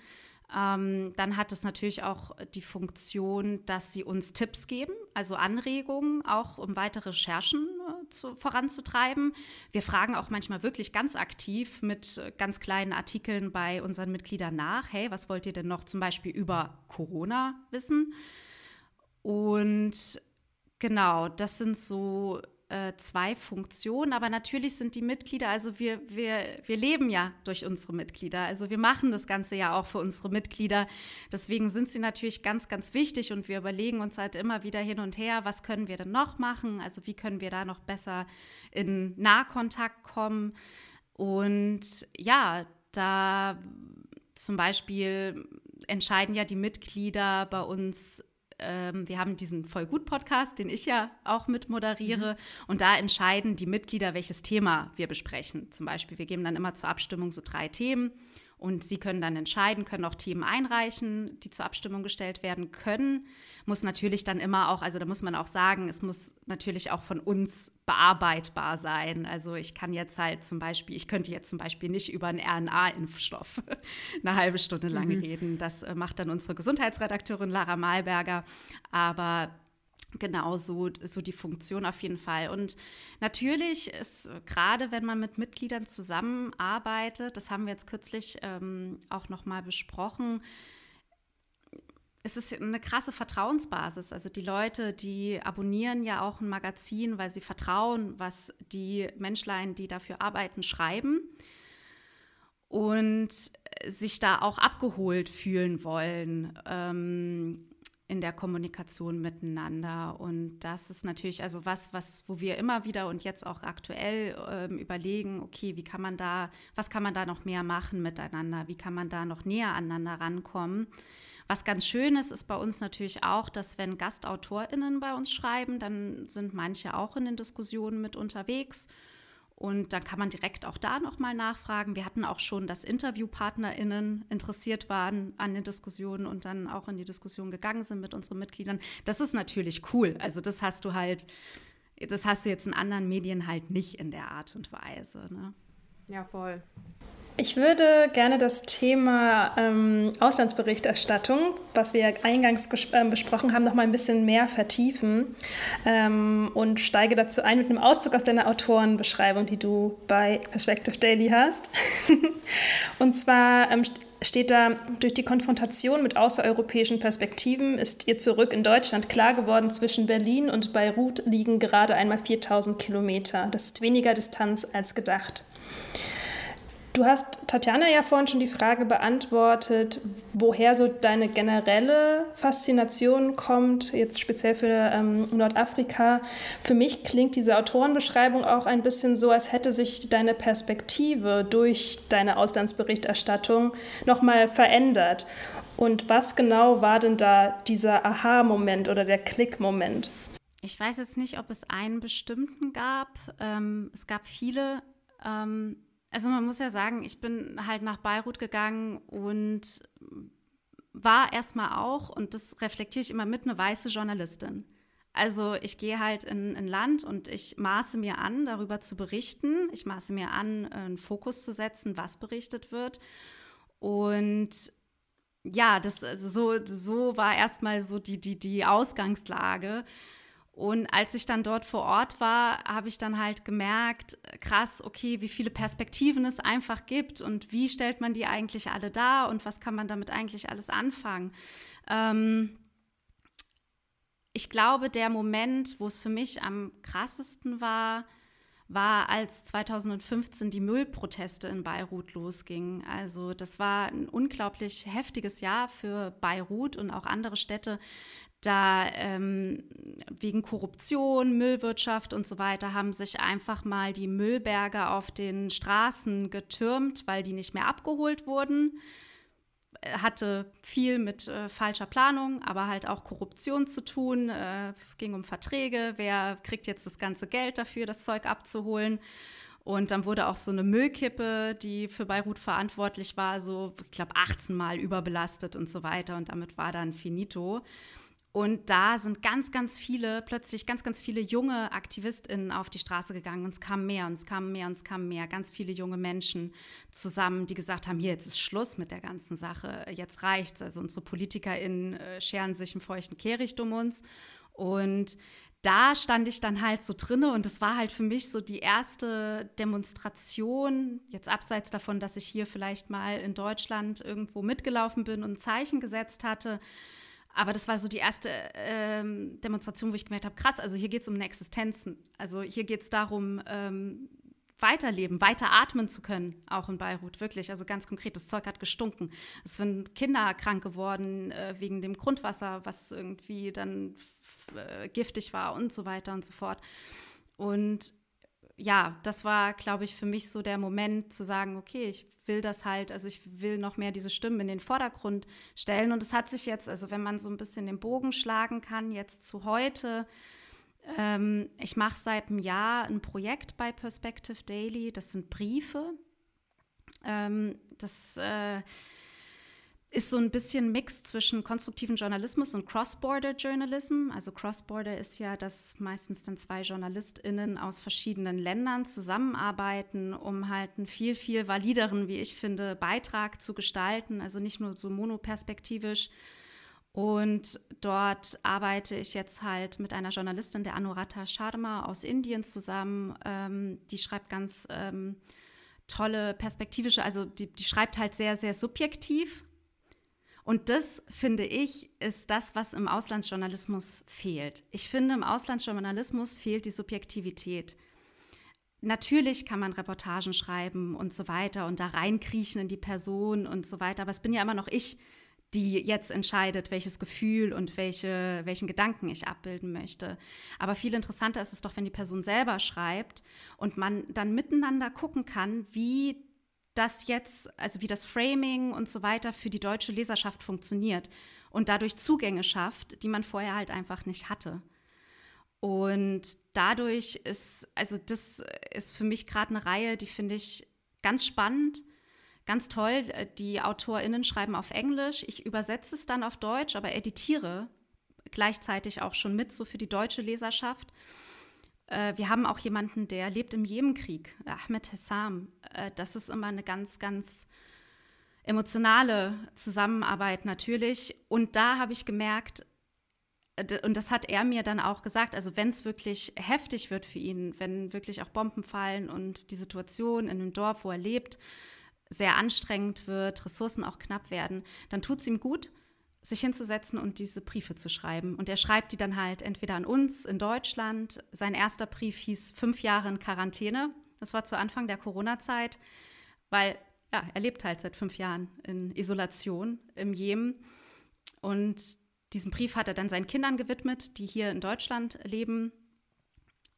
Ähm, dann hat es natürlich auch die Funktion, dass sie uns Tipps geben, also Anregungen, auch um weitere Recherchen äh, zu, voranzutreiben. Wir fragen auch manchmal wirklich ganz aktiv mit ganz kleinen Artikeln bei unseren Mitgliedern nach, hey, was wollt ihr denn noch zum Beispiel über Corona wissen? Und genau, das sind so äh, zwei Funktionen, aber natürlich sind die Mitglieder, also wir, wir, wir leben ja durch unsere Mitglieder, also wir machen das Ganze ja auch für unsere Mitglieder. Deswegen sind sie natürlich ganz, ganz wichtig und wir überlegen uns halt immer wieder hin und her, was können wir denn noch machen, also wie können wir da noch besser in Nahkontakt kommen. Und ja, da zum Beispiel entscheiden ja die Mitglieder bei uns ähm, wir haben diesen Vollgut-Podcast, den ich ja auch mit moderiere. Mhm. Und da entscheiden die Mitglieder, welches Thema wir besprechen. Zum Beispiel, wir geben dann immer zur Abstimmung so drei Themen. Und Sie können dann entscheiden, können auch Themen einreichen, die zur Abstimmung gestellt werden können. Muss natürlich dann immer auch, also da muss man auch sagen, es muss natürlich auch von uns bearbeitbar sein. Also ich kann jetzt halt zum Beispiel, ich könnte jetzt zum Beispiel nicht über einen RNA-Impfstoff <laughs> eine halbe Stunde lang mhm. reden. Das äh, macht dann unsere Gesundheitsredakteurin Lara Malberger. Aber Genau, so, so die Funktion auf jeden Fall. Und natürlich ist gerade, wenn man mit Mitgliedern zusammenarbeitet, das haben wir jetzt kürzlich ähm, auch nochmal besprochen, es ist eine krasse Vertrauensbasis. Also die Leute, die abonnieren ja auch ein Magazin, weil sie vertrauen, was die Menschlein, die dafür arbeiten, schreiben und sich da auch abgeholt fühlen wollen. Ähm, in der Kommunikation miteinander. Und das ist natürlich also was, was, wo wir immer wieder und jetzt auch aktuell ähm, überlegen, okay, wie kann man da, was kann man da noch mehr machen miteinander? Wie kann man da noch näher aneinander rankommen? Was ganz schön ist, ist bei uns natürlich auch, dass wenn GastautorInnen bei uns schreiben, dann sind manche auch in den Diskussionen mit unterwegs und dann kann man direkt auch da nochmal nachfragen. Wir hatten auch schon, dass InterviewpartnerInnen interessiert waren an den Diskussionen und dann auch in die Diskussion gegangen sind mit unseren Mitgliedern. Das ist natürlich cool. Also das hast du halt, das hast du jetzt in anderen Medien halt nicht in der Art und Weise. Ne? Ja, voll. Ich würde gerne das Thema ähm, Auslandsberichterstattung, was wir eingangs äh, besprochen haben, noch mal ein bisschen mehr vertiefen ähm, und steige dazu ein mit einem Auszug aus deiner Autorenbeschreibung, die du bei Perspective Daily hast. <laughs> und zwar ähm, steht da, durch die Konfrontation mit außereuropäischen Perspektiven ist ihr zurück in Deutschland klar geworden, zwischen Berlin und Beirut liegen gerade einmal 4000 Kilometer. Das ist weniger Distanz als gedacht. Du hast Tatjana ja vorhin schon die Frage beantwortet, woher so deine generelle Faszination kommt, jetzt speziell für ähm, Nordafrika. Für mich klingt diese Autorenbeschreibung auch ein bisschen so, als hätte sich deine Perspektive durch deine Auslandsberichterstattung nochmal verändert. Und was genau war denn da dieser Aha-Moment oder der Klick-Moment? Ich weiß jetzt nicht, ob es einen bestimmten gab. Ähm, es gab viele. Ähm also man muss ja sagen, ich bin halt nach Beirut gegangen und war erstmal auch, und das reflektiere ich immer mit, eine weiße Journalistin. Also ich gehe halt in ein Land und ich maße mir an, darüber zu berichten. Ich maße mir an, einen Fokus zu setzen, was berichtet wird. Und ja, das also so, so war erstmal so die, die, die Ausgangslage. Und als ich dann dort vor Ort war, habe ich dann halt gemerkt, krass, okay, wie viele Perspektiven es einfach gibt und wie stellt man die eigentlich alle dar und was kann man damit eigentlich alles anfangen. Ähm, ich glaube, der Moment, wo es für mich am krassesten war, war, als 2015 die Müllproteste in Beirut losgingen. Also das war ein unglaublich heftiges Jahr für Beirut und auch andere Städte, da ähm, wegen Korruption, Müllwirtschaft und so weiter haben sich einfach mal die Müllberge auf den Straßen getürmt, weil die nicht mehr abgeholt wurden. hatte viel mit äh, falscher Planung, aber halt auch Korruption zu tun. Äh, ging um Verträge, wer kriegt jetzt das ganze Geld dafür, das Zeug abzuholen. Und dann wurde auch so eine Müllkippe, die für Beirut verantwortlich war, so, ich glaube, 18 Mal überbelastet und so weiter. Und damit war dann finito. Und da sind ganz, ganz viele, plötzlich ganz, ganz viele junge AktivistInnen auf die Straße gegangen. Und es kamen mehr und es kamen mehr und es kamen mehr. Ganz viele junge Menschen zusammen, die gesagt haben: Hier, jetzt ist Schluss mit der ganzen Sache. Jetzt reicht's. Also unsere PolitikerInnen äh, scheren sich im feuchten Kehricht um uns. Und da stand ich dann halt so drinne und es war halt für mich so die erste Demonstration, jetzt abseits davon, dass ich hier vielleicht mal in Deutschland irgendwo mitgelaufen bin und ein Zeichen gesetzt hatte, aber das war so die erste ähm, Demonstration, wo ich gemerkt habe, krass, also hier geht es um eine Existenz. Also hier geht es darum, ähm, weiterleben, weiter atmen zu können, auch in Beirut, wirklich. Also ganz konkret, das Zeug hat gestunken. Es sind Kinder krank geworden äh, wegen dem Grundwasser, was irgendwie dann äh, giftig war und so weiter und so fort. Und ja, das war, glaube ich, für mich so der Moment zu sagen, okay, ich will das halt, also ich will noch mehr diese Stimmen in den Vordergrund stellen. Und es hat sich jetzt, also wenn man so ein bisschen den Bogen schlagen kann, jetzt zu heute, ähm, ich mache seit einem Jahr ein Projekt bei Perspective Daily, das sind Briefe. Ähm, das äh, ist so ein bisschen Mix zwischen konstruktiven Journalismus und Cross-Border Journalism. Also Cross-Border ist ja, dass meistens dann zwei JournalistInnen aus verschiedenen Ländern zusammenarbeiten, um halt einen viel, viel valideren, wie ich finde, Beitrag zu gestalten. Also nicht nur so monoperspektivisch. Und dort arbeite ich jetzt halt mit einer Journalistin, der Anuradha Sharma aus Indien zusammen. Ähm, die schreibt ganz ähm, tolle perspektivische, also die, die schreibt halt sehr, sehr subjektiv und das, finde ich, ist das, was im Auslandsjournalismus fehlt. Ich finde, im Auslandsjournalismus fehlt die Subjektivität. Natürlich kann man Reportagen schreiben und so weiter und da reinkriechen in die Person und so weiter, aber es bin ja immer noch ich, die jetzt entscheidet, welches Gefühl und welche, welchen Gedanken ich abbilden möchte. Aber viel interessanter ist es doch, wenn die Person selber schreibt und man dann miteinander gucken kann, wie das jetzt, also wie das Framing und so weiter für die deutsche Leserschaft funktioniert und dadurch Zugänge schafft, die man vorher halt einfach nicht hatte. Und dadurch ist, also das ist für mich gerade eine Reihe, die finde ich ganz spannend, ganz toll. Die AutorInnen schreiben auf Englisch, ich übersetze es dann auf Deutsch, aber editiere gleichzeitig auch schon mit, so für die deutsche Leserschaft. Äh, wir haben auch jemanden, der lebt im Jemenkrieg, Ahmed Hessam. Äh, das ist immer eine ganz, ganz emotionale Zusammenarbeit natürlich. Und da habe ich gemerkt, äh, und das hat er mir dann auch gesagt, also wenn es wirklich heftig wird für ihn, wenn wirklich auch Bomben fallen und die Situation in dem Dorf, wo er lebt, sehr anstrengend wird, Ressourcen auch knapp werden, dann tut es ihm gut, sich hinzusetzen und diese Briefe zu schreiben. Und er schreibt die dann halt entweder an uns in Deutschland. Sein erster Brief hieß Fünf Jahre in Quarantäne. Das war zu Anfang der Corona-Zeit, weil ja, er lebt halt seit fünf Jahren in Isolation im Jemen. Und diesen Brief hat er dann seinen Kindern gewidmet, die hier in Deutschland leben.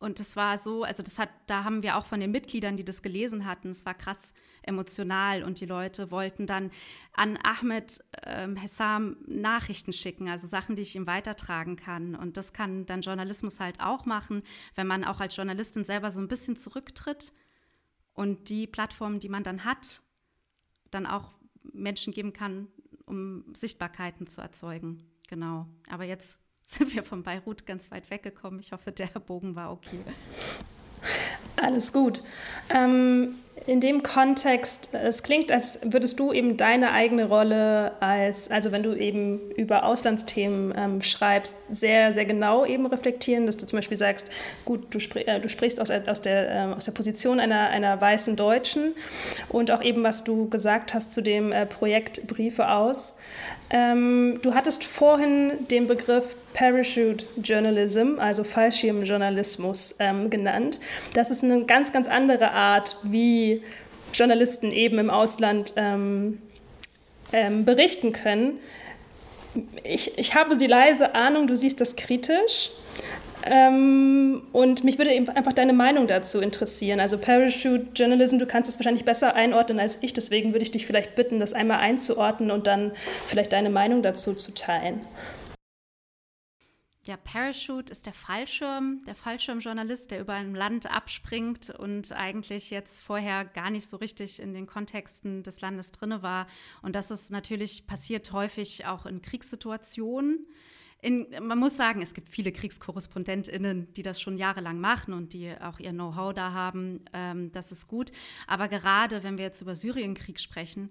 Und das war so, also das hat, da haben wir auch von den Mitgliedern, die das gelesen hatten, es war krass emotional und die Leute wollten dann an Ahmed ähm, Hessam Nachrichten schicken, also Sachen, die ich ihm weitertragen kann. Und das kann dann Journalismus halt auch machen, wenn man auch als Journalistin selber so ein bisschen zurücktritt und die Plattformen, die man dann hat, dann auch Menschen geben kann, um Sichtbarkeiten zu erzeugen. Genau. Aber jetzt <laughs> sind wir von Beirut ganz weit weggekommen. Ich hoffe, der Bogen war okay. Alles gut. Ähm, in dem Kontext, es klingt, als würdest du eben deine eigene Rolle als, also wenn du eben über Auslandsthemen ähm, schreibst, sehr, sehr genau eben reflektieren, dass du zum Beispiel sagst, gut, du, spr äh, du sprichst aus, aus, der, äh, aus der Position einer, einer weißen Deutschen und auch eben, was du gesagt hast zu dem äh, Projekt Briefe aus. Ähm, du hattest vorhin den Begriff Parachute Journalism, also Fallschirmjournalismus ähm, genannt. Das ist eine ganz, ganz andere Art, wie Journalisten eben im Ausland ähm, ähm, berichten können. Ich, ich habe die leise Ahnung, du siehst das kritisch. Ähm, und mich würde einfach deine Meinung dazu interessieren. Also Parachute Journalism, du kannst es wahrscheinlich besser einordnen als ich, deswegen würde ich dich vielleicht bitten, das einmal einzuordnen und dann vielleicht deine Meinung dazu zu teilen. Ja, Parachute ist der Fallschirm, der Fallschirmjournalist, der über ein Land abspringt und eigentlich jetzt vorher gar nicht so richtig in den Kontexten des Landes drinne war. Und das ist natürlich passiert häufig auch in Kriegssituationen. In, man muss sagen, es gibt viele KriegskorrespondentInnen, die das schon jahrelang machen und die auch ihr Know-how da haben. Ähm, das ist gut. Aber gerade wenn wir jetzt über Syrienkrieg sprechen,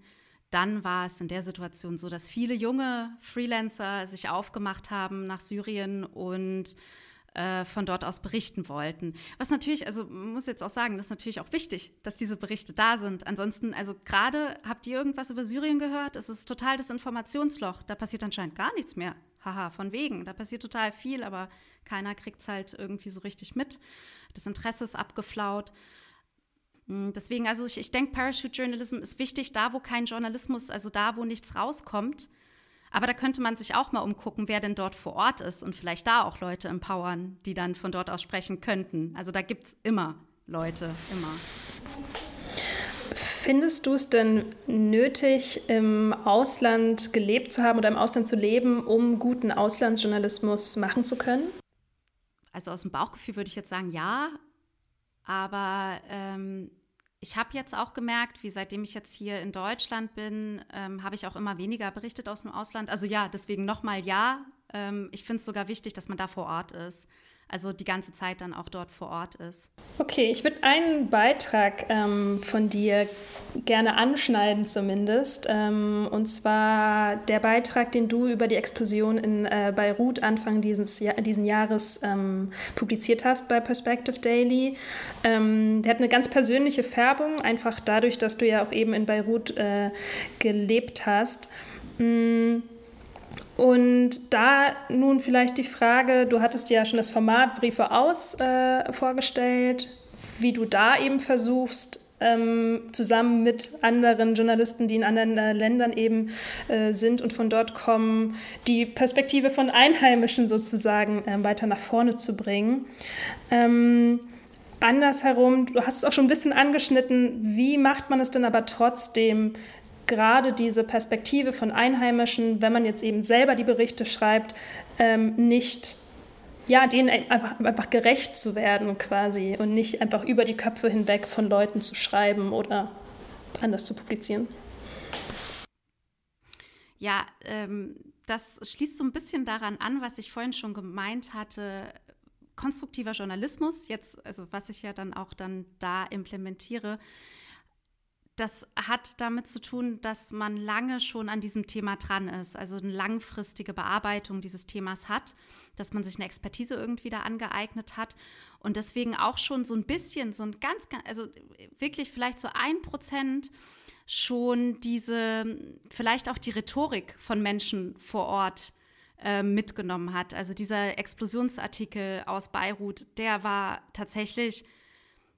dann war es in der Situation so, dass viele junge Freelancer sich aufgemacht haben nach Syrien und äh, von dort aus berichten wollten. Was natürlich, also muss jetzt auch sagen, das ist natürlich auch wichtig, dass diese Berichte da sind. Ansonsten, also gerade habt ihr irgendwas über Syrien gehört? Es ist total das Informationsloch. Da passiert anscheinend gar nichts mehr. Haha, von wegen. Da passiert total viel, aber keiner kriegt es halt irgendwie so richtig mit. Das Interesse ist abgeflaut. Hm, deswegen, also ich, ich denke, Parachute Journalism ist wichtig, da wo kein Journalismus, also da wo nichts rauskommt. Aber da könnte man sich auch mal umgucken, wer denn dort vor Ort ist und vielleicht da auch Leute empowern, die dann von dort aus sprechen könnten. Also da gibt es immer Leute, immer. Findest du es denn nötig, im Ausland gelebt zu haben oder im Ausland zu leben, um guten Auslandsjournalismus machen zu können? Also aus dem Bauchgefühl würde ich jetzt sagen, ja. Aber ähm, ich habe jetzt auch gemerkt, wie seitdem ich jetzt hier in Deutschland bin, ähm, habe ich auch immer weniger berichtet aus dem Ausland. Also ja, deswegen nochmal ja. Ähm, ich finde es sogar wichtig, dass man da vor Ort ist also die ganze Zeit dann auch dort vor Ort ist. Okay, ich würde einen Beitrag ähm, von dir gerne anschneiden zumindest. Ähm, und zwar der Beitrag, den du über die Explosion in äh, Beirut Anfang dieses Jahr, diesen Jahres ähm, publiziert hast bei Perspective Daily. Ähm, der hat eine ganz persönliche Färbung, einfach dadurch, dass du ja auch eben in Beirut äh, gelebt hast. Mm. Und da nun vielleicht die Frage, du hattest ja schon das Format Briefe aus äh, vorgestellt, wie du da eben versuchst, ähm, zusammen mit anderen Journalisten, die in anderen äh, Ländern eben äh, sind und von dort kommen, die Perspektive von Einheimischen sozusagen äh, weiter nach vorne zu bringen. Ähm, andersherum, du hast es auch schon ein bisschen angeschnitten, wie macht man es denn aber trotzdem, gerade diese Perspektive von Einheimischen, wenn man jetzt eben selber die Berichte schreibt, ähm, nicht ja, denen einfach, einfach gerecht zu werden quasi und nicht einfach über die Köpfe hinweg von Leuten zu schreiben oder anders zu publizieren. Ja, ähm, das schließt so ein bisschen daran an, was ich vorhin schon gemeint hatte. Konstruktiver Journalismus, jetzt, also was ich ja dann auch dann da implementiere, das hat damit zu tun, dass man lange schon an diesem Thema dran ist, also eine langfristige Bearbeitung dieses Themas hat, dass man sich eine Expertise irgendwie da angeeignet hat und deswegen auch schon so ein bisschen, so ein ganz, also wirklich vielleicht so ein Prozent schon diese, vielleicht auch die Rhetorik von Menschen vor Ort äh, mitgenommen hat. Also dieser Explosionsartikel aus Beirut, der war tatsächlich,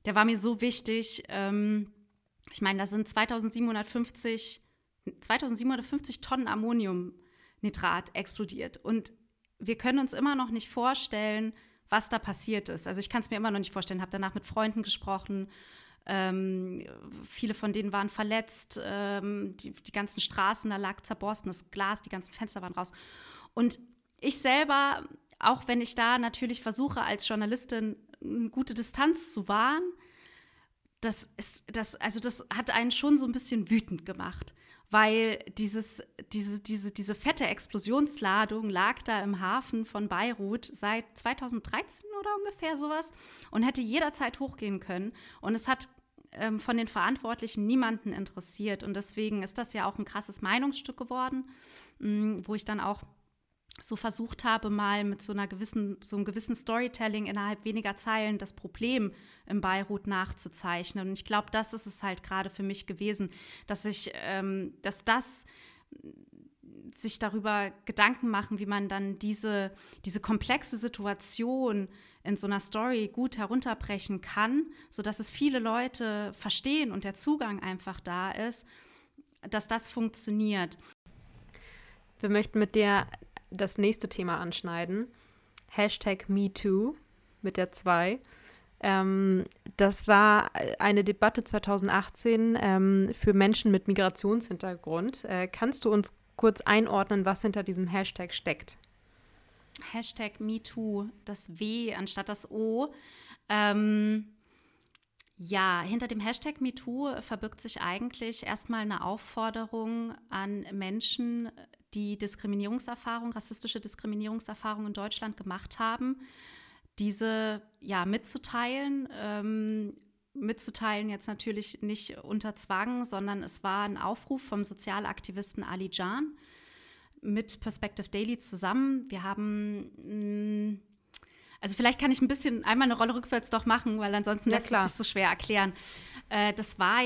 der war mir so wichtig. Ähm, ich meine, da sind 2750, 2750 Tonnen Ammoniumnitrat explodiert. Und wir können uns immer noch nicht vorstellen, was da passiert ist. Also ich kann es mir immer noch nicht vorstellen. Habe danach mit Freunden gesprochen. Ähm, viele von denen waren verletzt. Ähm, die, die ganzen Straßen, da lag zerborstenes Glas, die ganzen Fenster waren raus. Und ich selber, auch wenn ich da natürlich versuche, als Journalistin eine gute Distanz zu wahren, das ist, das, also das hat einen schon so ein bisschen wütend gemacht, weil dieses, diese, diese, diese fette Explosionsladung lag da im Hafen von Beirut seit 2013 oder ungefähr sowas und hätte jederzeit hochgehen können. Und es hat ähm, von den Verantwortlichen niemanden interessiert. Und deswegen ist das ja auch ein krasses Meinungsstück geworden, mh, mm, wo ich dann auch so versucht habe, mal mit so einer gewissen, so einem gewissen Storytelling innerhalb weniger Zeilen das Problem im Beirut nachzuzeichnen. Und ich glaube, das ist es halt gerade für mich gewesen, dass ich, ähm, dass das sich darüber Gedanken machen, wie man dann diese, diese komplexe Situation in so einer Story gut herunterbrechen kann, sodass es viele Leute verstehen und der Zugang einfach da ist, dass das funktioniert. Wir möchten mit dir das nächste Thema anschneiden. Hashtag MeToo mit der 2. Ähm, das war eine Debatte 2018 ähm, für Menschen mit Migrationshintergrund. Äh, kannst du uns kurz einordnen, was hinter diesem Hashtag steckt? Hashtag MeToo, das W anstatt das O. Ähm, ja, hinter dem Hashtag MeToo verbirgt sich eigentlich erstmal eine Aufforderung an Menschen, die Diskriminierungserfahrung, rassistische Diskriminierungserfahrung in Deutschland gemacht haben, diese ja mitzuteilen. Ähm, mitzuteilen jetzt natürlich nicht unter Zwang, sondern es war ein Aufruf vom Sozialaktivisten Ali Jan mit Perspective Daily zusammen. Wir haben mh, mm, also vielleicht kann ich ein bisschen einmal eine Rolle rückwärts doch machen, weil ansonsten ja, lässt klar. es sich so schwer erklären. Äh, das war,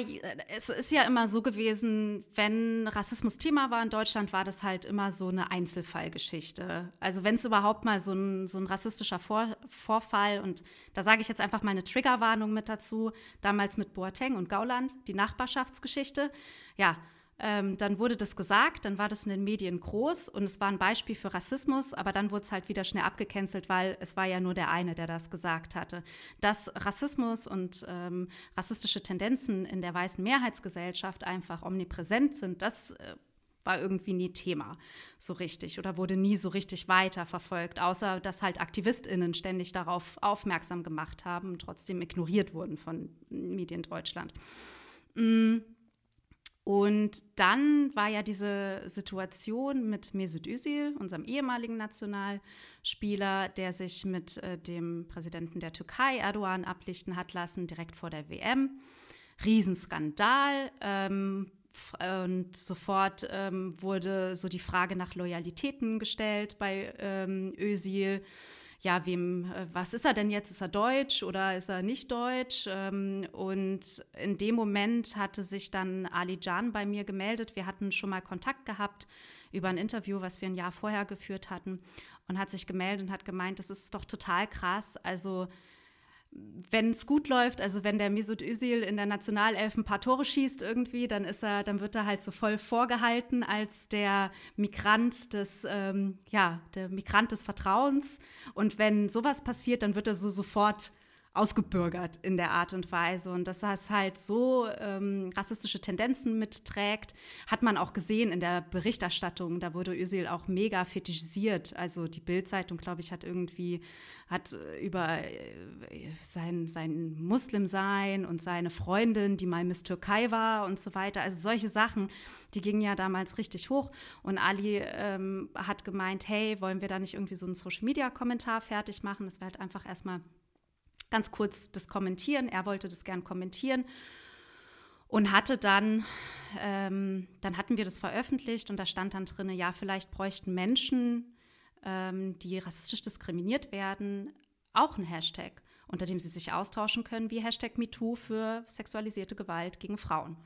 es ist ja immer so gewesen, wenn Rassismus Thema war in Deutschland, war das halt immer so eine Einzelfallgeschichte. Also wenn es überhaupt mal so ein, so ein rassistischer Vor Vorfall und da sage ich jetzt einfach mal eine Triggerwarnung mit dazu, damals mit Boateng und Gauland, die Nachbarschaftsgeschichte. Ja, ähm, dann wurde das gesagt, dann war das in den Medien groß und es war ein Beispiel für Rassismus, aber dann wurde es halt wieder schnell abgecancelt, weil es war ja nur der eine, der das gesagt hatte. Dass Rassismus und ähm, rassistische Tendenzen in der weißen Mehrheitsgesellschaft einfach omnipräsent sind, das äh, war irgendwie nie Thema so richtig oder wurde nie so richtig weiterverfolgt, außer dass halt AktivistInnen ständig darauf aufmerksam gemacht haben und trotzdem ignoriert wurden von Medien Deutschland. Mm. Und dann war ja diese Situation mit Mesut Özil, unserem ehemaligen Nationalspieler, der sich mit äh, dem Präsidenten der Türkei, Erdogan, ablichten hat lassen, direkt vor der WM. Riesenskandal. Ähm, und sofort ähm, wurde so die Frage nach Loyalitäten gestellt bei ähm, Özil ja, wem, äh, was ist er denn jetzt? Ist er deutsch oder ist er nicht deutsch? Ähm, und in dem Moment hatte sich dann Ali Jan bei mir gemeldet. Wir hatten schon mal Kontakt gehabt über ein Interview, was wir ein Jahr vorher geführt hatten und hat sich gemeldet und hat gemeint, das ist doch total krass. Also wenn es gut läuft, also wenn der Mesut Özil in der Nationalelf ein paar Tore schießt irgendwie, dann ist er, dann wird er halt so voll vorgehalten als der Migrant des, ähm, ja, der Migrant des Vertrauens. Und wenn sowas passiert, dann wird er so sofort ausgebürgert in der Art und Weise. Und dass das halt so ähm, rassistische Tendenzen mitträgt, hat man auch gesehen in der Berichterstattung. Da wurde Özil auch mega fetischisiert. Also die Bildzeitung, glaube ich, hat irgendwie hat äh, über äh, sein, sein Muslimsein und seine Freundin, die mal Miss Türkei war und so weiter. Also solche Sachen, die gingen ja damals richtig hoch. Und Ali ähm, hat gemeint, hey, wollen wir da nicht irgendwie so einen Social-Media-Kommentar fertig machen? Das wäre halt einfach erstmal ganz kurz das kommentieren. Er wollte das gern kommentieren und hatte dann, ähm, dann hatten wir das veröffentlicht und da stand dann drin, ja, vielleicht bräuchten Menschen, ähm, die rassistisch diskriminiert werden, auch einen Hashtag, unter dem sie sich austauschen können, wie Hashtag MeToo für sexualisierte Gewalt gegen Frauen.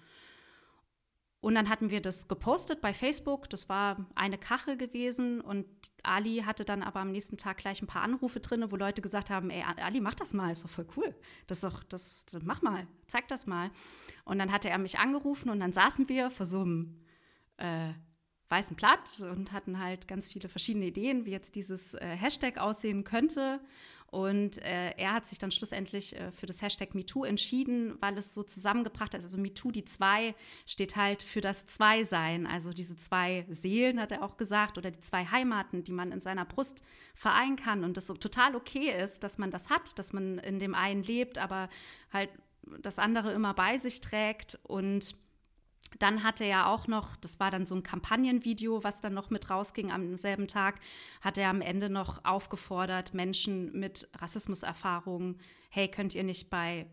Und dann hatten wir das gepostet bei Facebook. Das war eine Kachel gewesen. Und Ali hatte dann aber am nächsten Tag gleich ein paar Anrufe drin, wo Leute gesagt haben: Ey, Ali, mach das mal, ist doch voll cool. Das ist doch, das, mach mal, zeig das mal. Und dann hatte er mich angerufen und dann saßen wir vor so einem äh, weißen Blatt und hatten halt ganz viele verschiedene Ideen, wie jetzt dieses äh, Hashtag aussehen könnte. Und äh, er hat sich dann schlussendlich äh, für das Hashtag MeToo entschieden, weil es so zusammengebracht ist. Also MeToo, die zwei, steht halt für das Zwei-Sein. Also diese zwei Seelen, hat er auch gesagt, oder die zwei Heimaten, die man in seiner Brust vereinen kann. Und das so total okay ist, dass man das hat, dass man in dem einen lebt, aber halt das andere immer bei sich trägt. Und dann hatte er auch noch, das war dann so ein Kampagnenvideo, was dann noch mit rausging am selben Tag, hat er am Ende noch aufgefordert, Menschen mit Rassismuserfahrungen, hey, könnt ihr nicht bei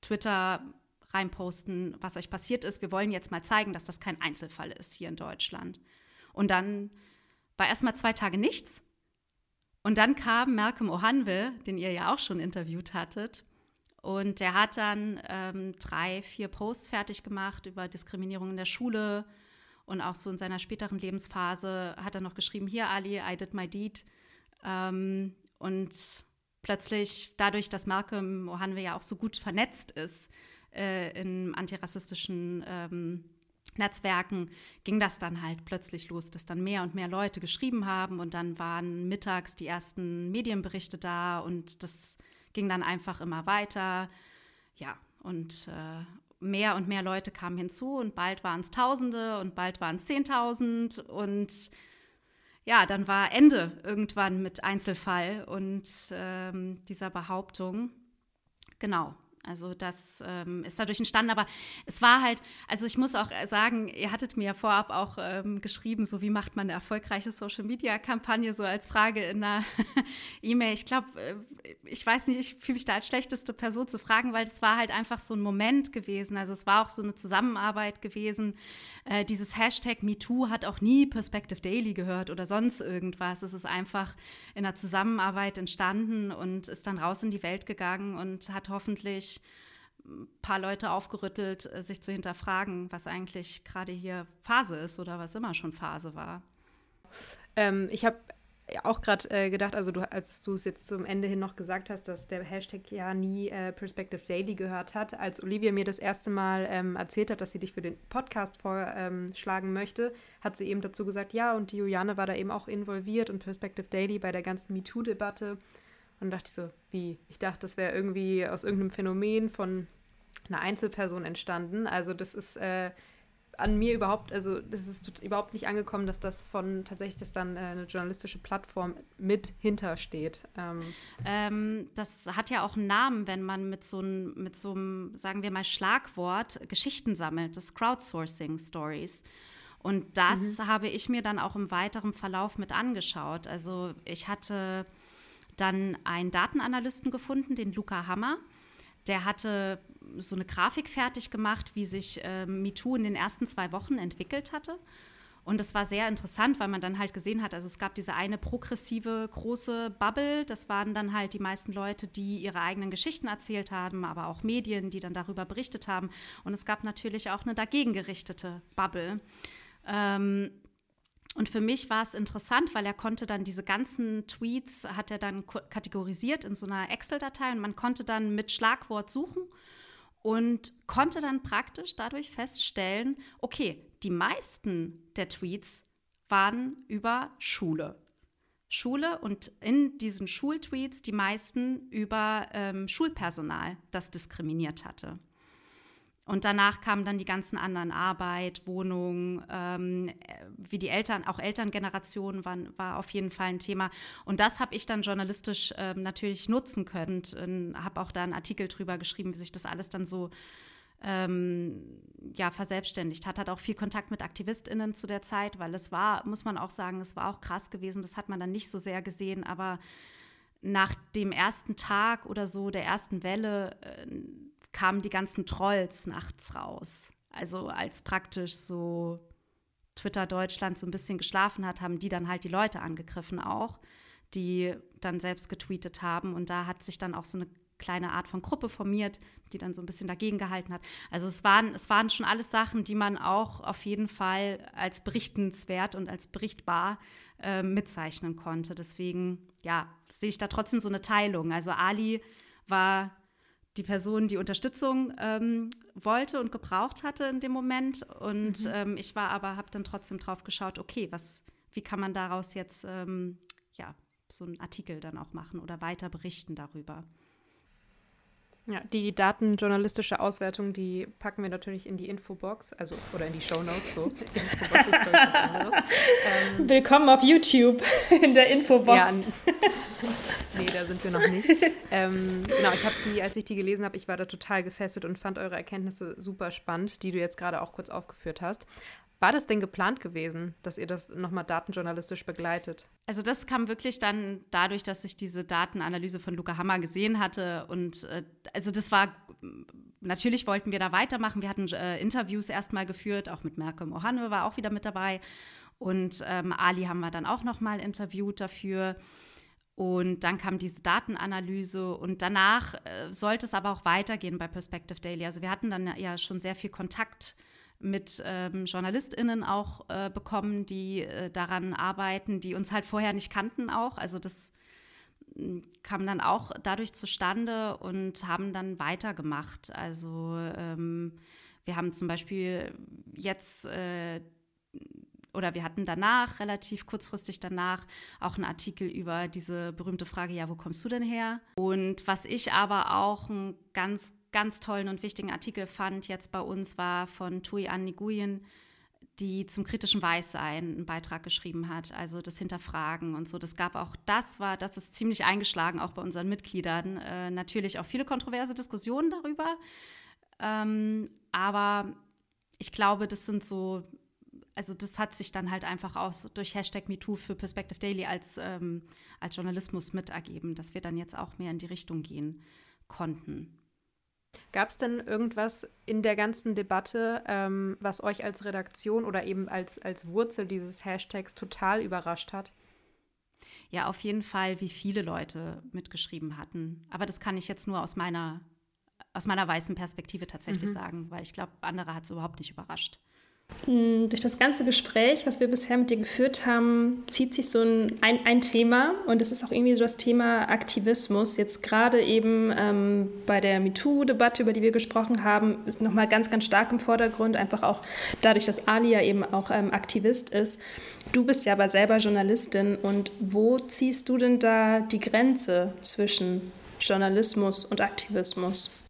Twitter reinposten, was euch passiert ist. Wir wollen jetzt mal zeigen, dass das kein Einzelfall ist hier in Deutschland. Und dann war erstmal zwei Tage nichts. Und dann kam Malcolm Ohanwe, den ihr ja auch schon interviewt hattet, und der hat dann ähm, drei, vier Posts fertig gemacht über Diskriminierung in der Schule. Und auch so in seiner späteren Lebensphase hat er noch geschrieben, hier Ali, I did my deed. Ähm, und plötzlich, dadurch, dass Malcolm Ohanwe ja auch so gut vernetzt ist äh, im antirassistischen ähm, Netzwerken ging das dann halt plötzlich los, dass dann mehr und mehr Leute geschrieben haben und dann waren mittags die ersten Medienberichte da und das ging dann einfach immer weiter. Ja, und äh, mehr und mehr Leute kamen hinzu und bald waren es Tausende und bald waren es Zehntausend und ja, dann war Ende irgendwann mit Einzelfall und ähm, dieser Behauptung. Genau. Also das ähm, ist dadurch entstanden, aber es war halt, also ich muss auch sagen, ihr hattet mir ja vorab auch ähm, geschrieben, so wie macht man eine erfolgreiche Social-Media-Kampagne, so als Frage in einer <laughs> E-Mail. Ich glaube, äh, ich weiß nicht, ich fühle mich da als schlechteste Person zu fragen, weil es war halt einfach so ein Moment gewesen. Also es war auch so eine Zusammenarbeit gewesen. Äh, dieses Hashtag MeToo hat auch nie Perspective Daily gehört oder sonst irgendwas. Es ist einfach in einer Zusammenarbeit entstanden und ist dann raus in die Welt gegangen und hat hoffentlich ein paar Leute aufgerüttelt, äh, sich zu hinterfragen, was eigentlich gerade hier Phase ist oder was immer schon Phase war. Ähm, ich habe auch gerade äh, gedacht, also du, als du es jetzt zum Ende hin noch gesagt hast, dass der Hashtag ja nie äh, Perspective Daily gehört hat, als Olivia mir das erste Mal ähm, erzählt hat, dass sie dich für den Podcast vorschlagen ähm, möchte, hat sie eben dazu gesagt, ja, und die Juliane war da eben auch involviert und Perspective Daily bei der ganzen MeToo-Debatte. Und dachte ich so, wie? Ich dachte, das wäre irgendwie aus irgendeinem Phänomen von einer Einzelperson entstanden. Also das ist äh, an mir überhaupt, also das ist überhaupt nicht angekommen, dass das von tatsächlich dass dann äh, eine journalistische Plattform mit hintersteht. Ähm. Ähm, das hat ja auch einen Namen, wenn man mit so einem, mit so einem, sagen wir mal, Schlagwort Geschichten sammelt, das Crowdsourcing Stories. Und das mhm. habe ich mir dann auch im weiteren Verlauf mit angeschaut. Also ich hatte dann einen Datenanalysten gefunden, den Luca Hammer. Der hatte so eine Grafik fertig gemacht, wie sich äh, MeToo in den ersten zwei Wochen entwickelt hatte. Und es war sehr interessant, weil man dann halt gesehen hat, also es gab diese eine progressive große Bubble, das waren dann halt die meisten Leute, die ihre eigenen Geschichten erzählt haben, aber auch Medien, die dann darüber berichtet haben. Und es gab natürlich auch eine dagegen gerichtete Bubble. Ähm, und für mich war es interessant, weil er konnte dann diese ganzen Tweets, hat er dann kategorisiert in so einer Excel-Datei und man konnte dann mit Schlagwort suchen und konnte dann praktisch dadurch feststellen, okay, die meisten der Tweets waren über Schule. Schule und in diesen Schultweets die meisten über ähm, Schulpersonal, das diskriminiert hatte. Und danach kamen dann die ganzen anderen Arbeit, Wohnung, ähm, wie die Eltern, auch Elterngenerationen waren, war auf jeden Fall ein Thema. Und das habe ich dann journalistisch ähm, natürlich nutzen können. Habe auch da einen Artikel drüber geschrieben, wie sich das alles dann so ähm, ja, verselbstständigt hat. Hat auch viel Kontakt mit AktivistInnen zu der Zeit, weil es war, muss man auch sagen, es war auch krass gewesen. Das hat man dann nicht so sehr gesehen, aber nach dem ersten Tag oder so der ersten Welle äh, kamen die ganzen Trolls nachts raus. Also als praktisch so Twitter Deutschland so ein bisschen geschlafen hat, haben die dann halt die Leute angegriffen auch, die dann selbst getweetet haben. Und da hat sich dann auch so eine kleine Art von Gruppe formiert, die dann so ein bisschen dagegen gehalten hat. Also es waren, es waren schon alles Sachen, die man auch auf jeden Fall als berichtenswert und als berichtbar äh, mitzeichnen konnte. Deswegen, ja, sehe ich da trotzdem so eine Teilung. Also Ali war die Person, die Unterstützung ähm, wollte und gebraucht hatte in dem Moment. Und mhm. ähm, ich war aber, habe dann trotzdem drauf geschaut, okay, was, wie kann man daraus jetzt ähm, ja, so einen Artikel dann auch machen oder weiter berichten darüber. Ja, die datenjournalistische Auswertung, die packen wir natürlich in die Infobox, also oder in die Shownotes. So. <laughs> Infobox ist was anderes. Ähm, Willkommen auf YouTube in der Infobox. Ja, <laughs> nee, da sind wir noch nicht. Ähm, genau, ich habe die, als ich die gelesen habe, ich war da total gefesselt und fand eure Erkenntnisse super spannend, die du jetzt gerade auch kurz aufgeführt hast. War das denn geplant gewesen, dass ihr das nochmal datenjournalistisch begleitet? Also das kam wirklich dann dadurch, dass ich diese Datenanalyse von Luca Hammer gesehen hatte. Und äh, also das war, natürlich wollten wir da weitermachen. Wir hatten äh, Interviews erstmal geführt, auch mit Malcolm Ohane war auch wieder mit dabei. Und ähm, Ali haben wir dann auch nochmal interviewt dafür. Und dann kam diese Datenanalyse und danach äh, sollte es aber auch weitergehen bei Perspective Daily. Also wir hatten dann ja schon sehr viel Kontakt mit ähm, JournalistInnen auch äh, bekommen, die äh, daran arbeiten, die uns halt vorher nicht kannten auch. Also das hm, kam dann auch dadurch zustande und haben dann weitergemacht. Also ähm, Wir haben zum Beispiel jetzt äh, oder wir hatten danach, relativ kurzfristig danach, auch einen Artikel über diese berühmte Frage, ja, wo kommst du denn her? Und was ich aber auch einen ganz, ganz tollen und wichtigen Artikel fand jetzt bei uns, war von Tui An Nguyen, die zum kritischen Weißsein einen Beitrag geschrieben hat, also das Hinterfragen und so. Das gab auch, das war, das ist ziemlich eingeschlagen, auch bei unseren Mitgliedern. Äh, natürlich auch viele kontroverse Diskussionen darüber. Ähm, aber ich glaube, das sind so also das hat sich dann halt einfach auch durch Hashtag MeToo für Perspective Daily als, ähm, als Journalismus mit ergeben, dass wir dann jetzt auch mehr in die Richtung gehen konnten. Gab es denn irgendwas in der ganzen Debatte, ähm, was euch als Redaktion oder eben als, als Wurzel dieses Hashtags total überrascht hat? Ja, auf jeden Fall, wie viele Leute mitgeschrieben hatten. Aber das kann ich jetzt nur aus meiner, aus meiner weißen Perspektive tatsächlich mhm. sagen, weil ich glaube, andere hat es überhaupt nicht überrascht. Hm, durch das ganze Gespräch, was wir bisher mit dir geführt haben, zieht sich so ein, ein, ein Thema und es ist auch irgendwie so das Thema Aktivismus. Jetzt gerade eben ähm, bei der MeToo-Debatte, über die wir gesprochen haben, ist nochmal ganz, ganz stark im Vordergrund, einfach auch dadurch, dass Alia eben auch ähm, Aktivist ist. Du bist ja aber selber Journalistin und wo ziehst du denn da die Grenze zwischen Journalismus und Aktivismus?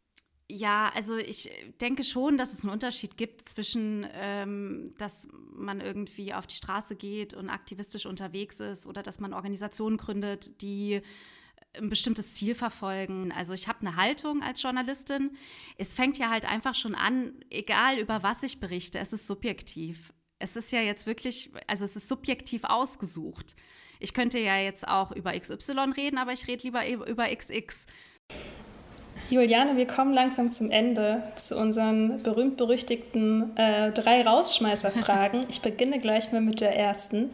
Ja, also ich denke schon, dass es einen Unterschied gibt zwischen, ähm, dass man irgendwie auf die Straße geht und aktivistisch unterwegs ist oder dass man Organisationen gründet, die ein bestimmtes Ziel verfolgen. Also ich habe eine Haltung als Journalistin. Es fängt ja halt einfach schon an, egal über was ich berichte, es ist subjektiv. Es ist ja jetzt wirklich, also es ist subjektiv ausgesucht. Ich könnte ja jetzt auch über XY reden, aber ich rede lieber über XX. Juliane, wir kommen langsam zum Ende zu unseren berühmt-berüchtigten äh, drei Rausschmeißer-Fragen. <laughs> Ich beginne gleich mal mit der ersten.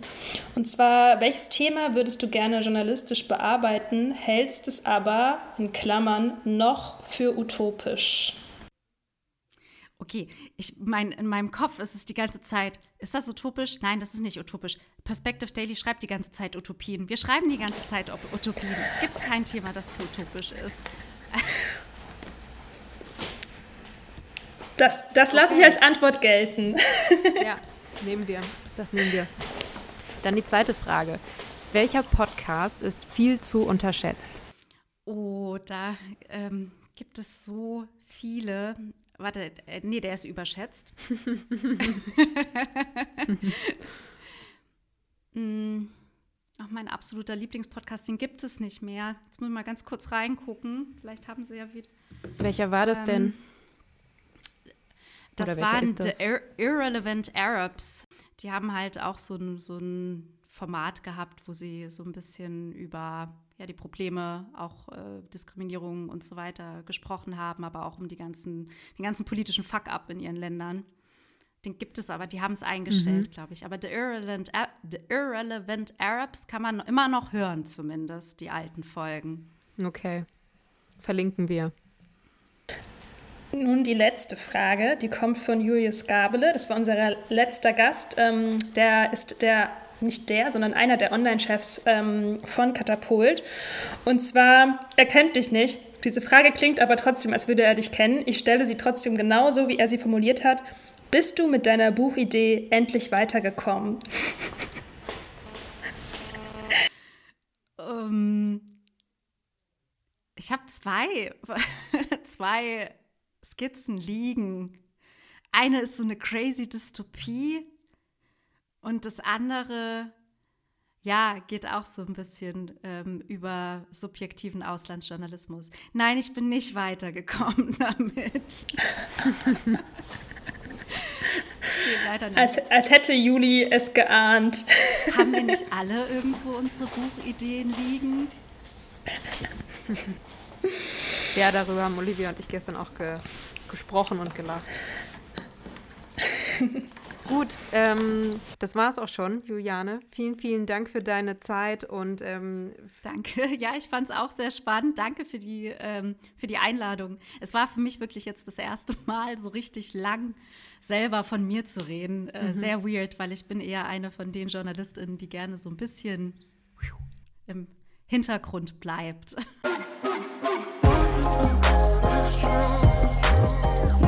Und zwar, welches Thema würdest du gerne journalistisch bearbeiten, hältst es aber, in Klammern, noch für utopisch? Okay, ich mein, in meinem Kopf ist es die ganze Zeit, ist das utopisch? Nein, das ist nicht utopisch. Perspective Daily schreibt die ganze Zeit Utopien. Wir schreiben die ganze Zeit Utopien. Es gibt kein Thema, das so utopisch ist. <laughs> Das, das lasse ich als Antwort gelten. <laughs> Ja, nehmen wir. Das nehmen wir. Dann die zweite Frage. Welcher Podcast ist viel zu unterschätzt? Oh, da ähm, gibt es so viele. Warte, äh, nee, der ist überschätzt. <laughs> mm. Ach, mein absoluter Lieblingspodcast, den gibt es nicht mehr. Jetzt muss ich mal ganz kurz reingucken. Vielleicht haben sie ja wieder. Welcher war das ähm, denn? Das waren das? The Ir Irrelevant Arabs. Die haben halt auch so ein, so ein Format gehabt, wo sie so ein bisschen über ja, die Probleme, auch äh, Diskriminierung und so weiter gesprochen haben, aber auch um die ganzen, den ganzen politischen Fuck-up in ihren Ländern. Den gibt es aber, die haben es eingestellt, mhm. glaube ich. Aber The Irrelevant, The Irrelevant Arabs kann man immer noch hören, zumindest, die alten Folgen. Okay. Verlinken wir. Nun die letzte Frage, die kommt von Julius Gabele. Das war unser letzter Gast. Ähm, der ist der, nicht der, sondern einer der Online-Chefs ähm, von Katapult. Und zwar, er kennt dich nicht. Diese Frage klingt aber trotzdem, als würde er dich kennen. Ich stelle sie trotzdem genauso, wie er sie formuliert hat. Bist du mit deiner Buchidee endlich weitergekommen? um, ähm, ich habe zwei, <laughs> zwei Skizzen liegen. Eine ist so eine crazy Dystopie und das andere, ja, geht auch so ein bisschen ähm, über subjektiven Auslandsjournalismus. Nein, ich bin nicht weitergekommen <laughs> damit. Als, als, hätte Juli es geahnt. Haben wir nicht <laughs> alle irgendwo unsere Buchideen liegen? Ja, darüber haben Olivia und ich gestern auch ge gesprochen und gelacht. <laughs> Gut, ähm, das war es auch schon, Juliane. Vielen, vielen Dank für deine Zeit und ähm, danke. <laughs> Ja, ich fand es auch sehr spannend. Danke für die, ähm, für die Einladung. Es war für mich wirklich jetzt das erste <laughs> Mal so richtig lang selber von mir zu reden. Äh, mhm. Sehr weird, weil ich bin eher eine von den JournalistInnen, die gerne so ein bisschen im Hintergrund bleibt.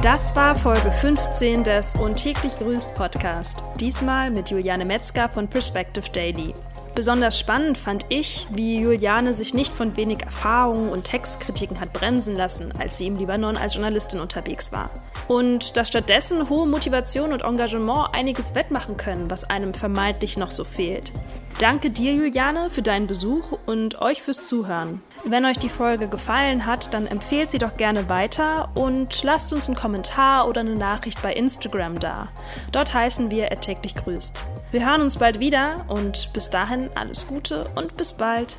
Das war Folge 15 des Und täglich grüßt Podcast. Diesmal mit Juliane Metzger von Perspective Daily. Besonders spannend fand ich, wie Juliane sich nicht von wenig Erfahrungen und Textkritiken hat bremsen lassen, als sie im Libanon als Journalistin unterwegs war. Und dass stattdessen hohe Motivation und Engagement einiges wettmachen können, was einem vermeintlich noch so fehlt. Danke dir, Juliane, für deinen Besuch und euch fürs Zuhören. Wenn euch die Folge gefallen hat, dann empfehlt sie doch gerne weiter und lasst uns einen Kommentar oder eine Nachricht bei Instagram da. Dort heißen wir täglich grüßt. Wir hören uns bald wieder und bis dahin alles Gute und bis bald.